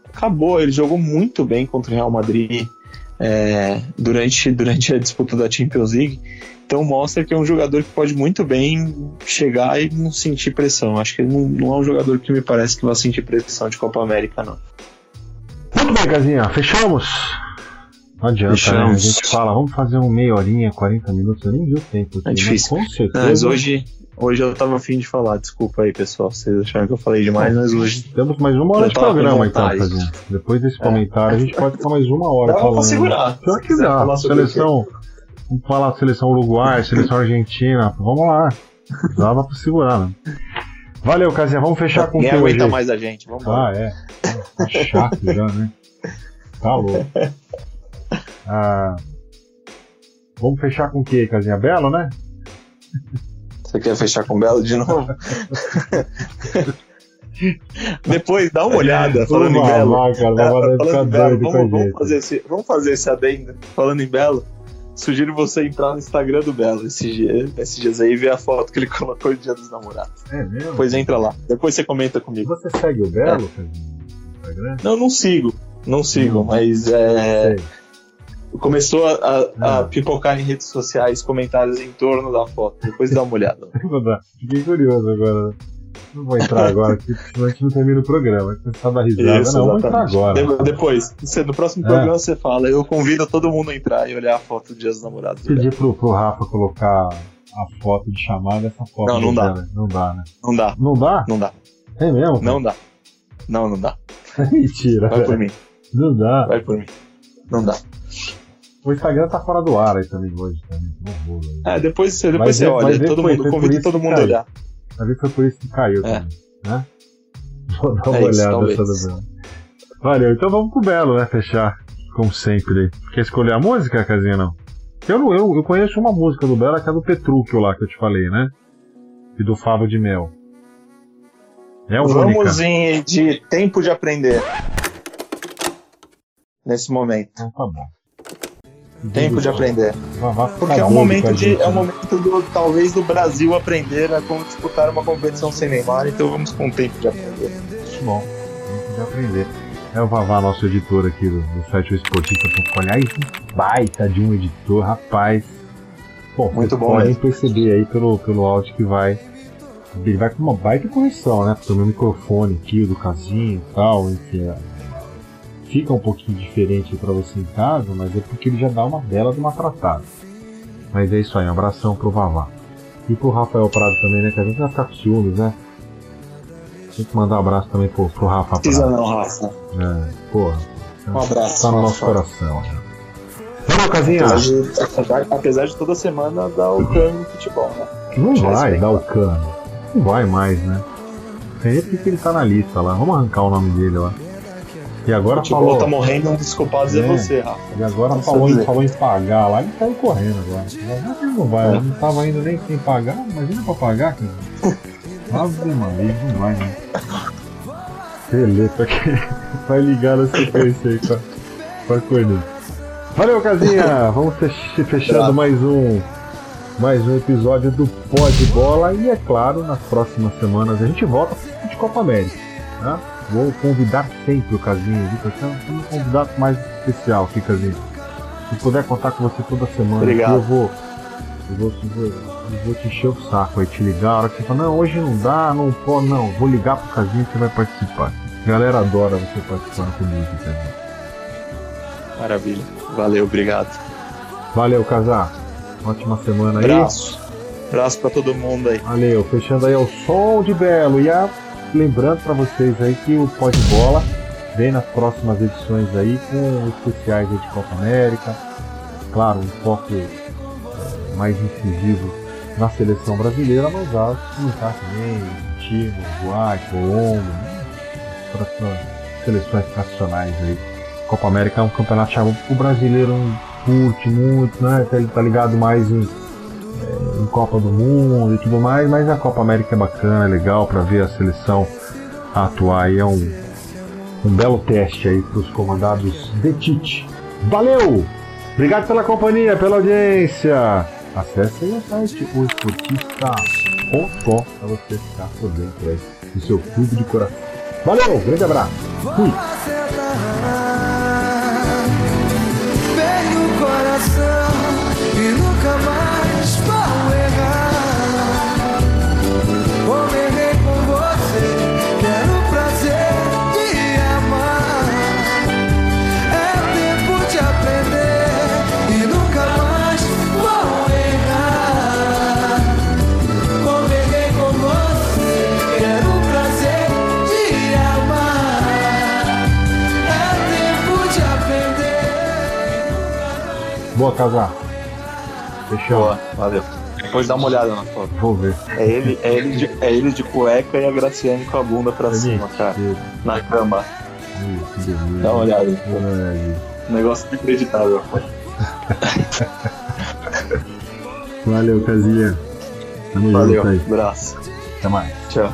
Speaker 2: acabou, ele jogou muito bem contra o Real Madrid é, durante, durante a disputa da Champions League. Então mostra que é um jogador que pode muito bem chegar e não sentir pressão. Acho que ele não, não é um jogador que me parece que vai sentir pressão de Copa América, não.
Speaker 1: Muito bem, Casinha, fechamos? Não adianta, fechamos. né? A gente fala, vamos fazer um meia horinha, 40 minutos, eu nem vi o tempo.
Speaker 2: Aqui, é difícil. Né? Com certeza. Mas hoje, hoje eu tava afim de falar, desculpa aí, pessoal. Vocês acharam que eu falei demais, mas hoje.
Speaker 1: Temos mais uma hora de programa, então, Casinha. Depois desse é. comentário, a gente pode ficar mais uma hora
Speaker 2: dá
Speaker 1: falando. Pra
Speaker 2: segurar.
Speaker 1: Que dá. Seleção. Vamos falar seleção Uruguai, seleção Argentina. Vamos lá. Dava pra segurar, né? Valeu, Casinha. Vamos fechar com o
Speaker 2: que aguenta hoje? mais a gente. Vamos
Speaker 1: ah, é. Tá chato já, né? Tá louco. Ah, vamos fechar com o que, Casinha? Belo, né?
Speaker 2: Você quer fechar com Belo de novo? Depois dá uma olhada falando em Belo. Lá, cara, é, falando em Belo vamos, vamos, fazer esse, vamos fazer esse adendo falando em Belo sugiro você entrar no Instagram do Belo esses dias, esses dias aí e ver a foto que ele colocou no dia dos namorados.
Speaker 1: É mesmo?
Speaker 2: Pois entra lá. Depois você comenta comigo.
Speaker 1: Você segue o Belo é. no Instagram?
Speaker 2: Não, não sigo. Não sigo, hum, mas é. Começou a, a, a, ah. pipocar em redes sociais comentários em torno da foto. Depois dá uma olhada.
Speaker 1: Fiquei curioso agora. Não vou entrar agora, porque senão a gente não termina o programa. Você tá da risada. Isso, não, vou entrar agora.
Speaker 2: De depois, você, no próximo é. programa você fala. Eu convido todo mundo a entrar e olhar a foto do Dia dos Namorados.
Speaker 1: Pedir pro, pro Rafa colocar a foto de chamada, essa foto.
Speaker 2: Não, não dá.
Speaker 1: Dela. Não dá, né?
Speaker 2: Não dá.
Speaker 1: Não dá?
Speaker 2: Não dá.
Speaker 1: É mesmo?
Speaker 2: Não dá. Não, não dá.
Speaker 1: Mentira.
Speaker 2: Vai por mim.
Speaker 1: Não dá.
Speaker 2: Vai por mim. Não dá.
Speaker 1: O Instagram tá fora do ar aí também hoje. Também.
Speaker 2: É, depois, depois você olha. Todo mundo, convida todo mundo a olhar.
Speaker 1: Vai ver foi por isso que caiu é. também né? Vou dar uma é isso, olhada nessa Belo. Valeu, então vamos pro Belo, né? Fechar, como sempre. Quer escolher a música, Casinha, não? Eu, eu, eu conheço uma música do Bela que é do Petrúquio lá que eu te falei, né? E do Favo de Mel.
Speaker 2: É única. Vamos em de tempo de aprender. Nesse momento.
Speaker 1: Então tá bom.
Speaker 2: Tempo de aprender. Porque é um momento de. É um momento do, talvez do Brasil aprender a como disputar uma competição sem Neymar, então vamos com o tempo de aprender.
Speaker 1: Bom, tempo de aprender. É o Vavá, nosso editor aqui do, do site esportista.com. Aliás, baita de um editor, rapaz. Bom, Muito bom podem perceber aí pelo, pelo áudio que vai. Ele vai com uma baita correção, né? Porque o meu microfone aqui, o do casinho e tal, enfim, fica um pouquinho diferente para você em casa, mas é porque ele já dá uma bela de uma tratada. Mas é isso aí, um abração pro Vavá. E pro Rafael Prado também, né? Que a gente vai ficar com ciúmes, né? Tem que mandar um abraço também pro, pro Rafa Prado.
Speaker 2: Precisa não, Rafa.
Speaker 1: É, porra.
Speaker 2: Um abraço.
Speaker 1: Tá no nosso coração, né? Vamos, Casinha!
Speaker 2: Apesar de, apesar, de toda semana dar o cano no futebol, né?
Speaker 1: Não vai dar o cano. Não vai mais, né? Sei porque ele tá na lista lá. Vamos arrancar o nome dele lá. E agora
Speaker 2: o falou. tá morrendo, um dos culpados é, é você, Rafa.
Speaker 1: E agora falou em, falou em pagar lá, ele tá correndo agora. Mas não vai, não tava indo nem sem pagar, imagina pra pagar, cara. Ave Maria, não vai, né? Beleza, que vai ligar na sequência aí pra, pra correr. Valeu, casinha! Vamos fechando mais um mais um episódio do Pod Bola e é claro, nas próximas semanas a gente volta de Copa América. Né? Vou convidar sempre o Casinho, viu? Você é um convidado mais especial aqui, Casinho. Se puder contar com você toda semana,
Speaker 2: Obrigado.
Speaker 1: eu vou. Eu vou, eu vou, eu vou te encher o saco aí, te ligar. A hora que você fala, não, hoje não dá, não pode, não. Vou ligar pro Casinho e você vai participar. A galera adora você participando comigo, Casinho.
Speaker 2: Maravilha. Valeu, obrigado.
Speaker 1: Valeu, Casar. Ótima semana aí.
Speaker 2: Abraço. Abraço pra todo mundo aí.
Speaker 1: Valeu. Fechando aí o Sol de Belo. E a lembrando para vocês aí que o Pode Bola vem nas próximas edições aí com especiais de Copa América, claro, um foco é, mais incisivo na seleção brasileira, mas há comentar também Chile, Uruguai, Colômbia, seleções tradicionais aí. Copa América é um campeonato que o brasileiro curte muito, né? Ele tá ligado mais em em Copa do Mundo e tudo mais, mas a Copa América é bacana, é legal para ver a seleção atuar e é um, um belo teste aí para os comandados de Tite. Valeu! Obrigado pela companhia, pela audiência. Acesse aí o site oesportista.com para você ficar por dentro aí do seu clube de coração. Valeu, grande abraço. Fui. Boa, Casar. Fechou. Boa,
Speaker 2: valeu. Depois dá uma olhada na foto.
Speaker 1: Vou ver.
Speaker 2: É ele, é ele, de, é ele de cueca e a Graciane com a bunda pra é cima, cara. Na cama.
Speaker 1: Isso,
Speaker 2: dá uma olhada. É. Negócio inacreditável.
Speaker 1: Valeu, Casinha.
Speaker 2: Tamo Valeu, junto aí. abraço.
Speaker 1: Até mais.
Speaker 2: Tchau.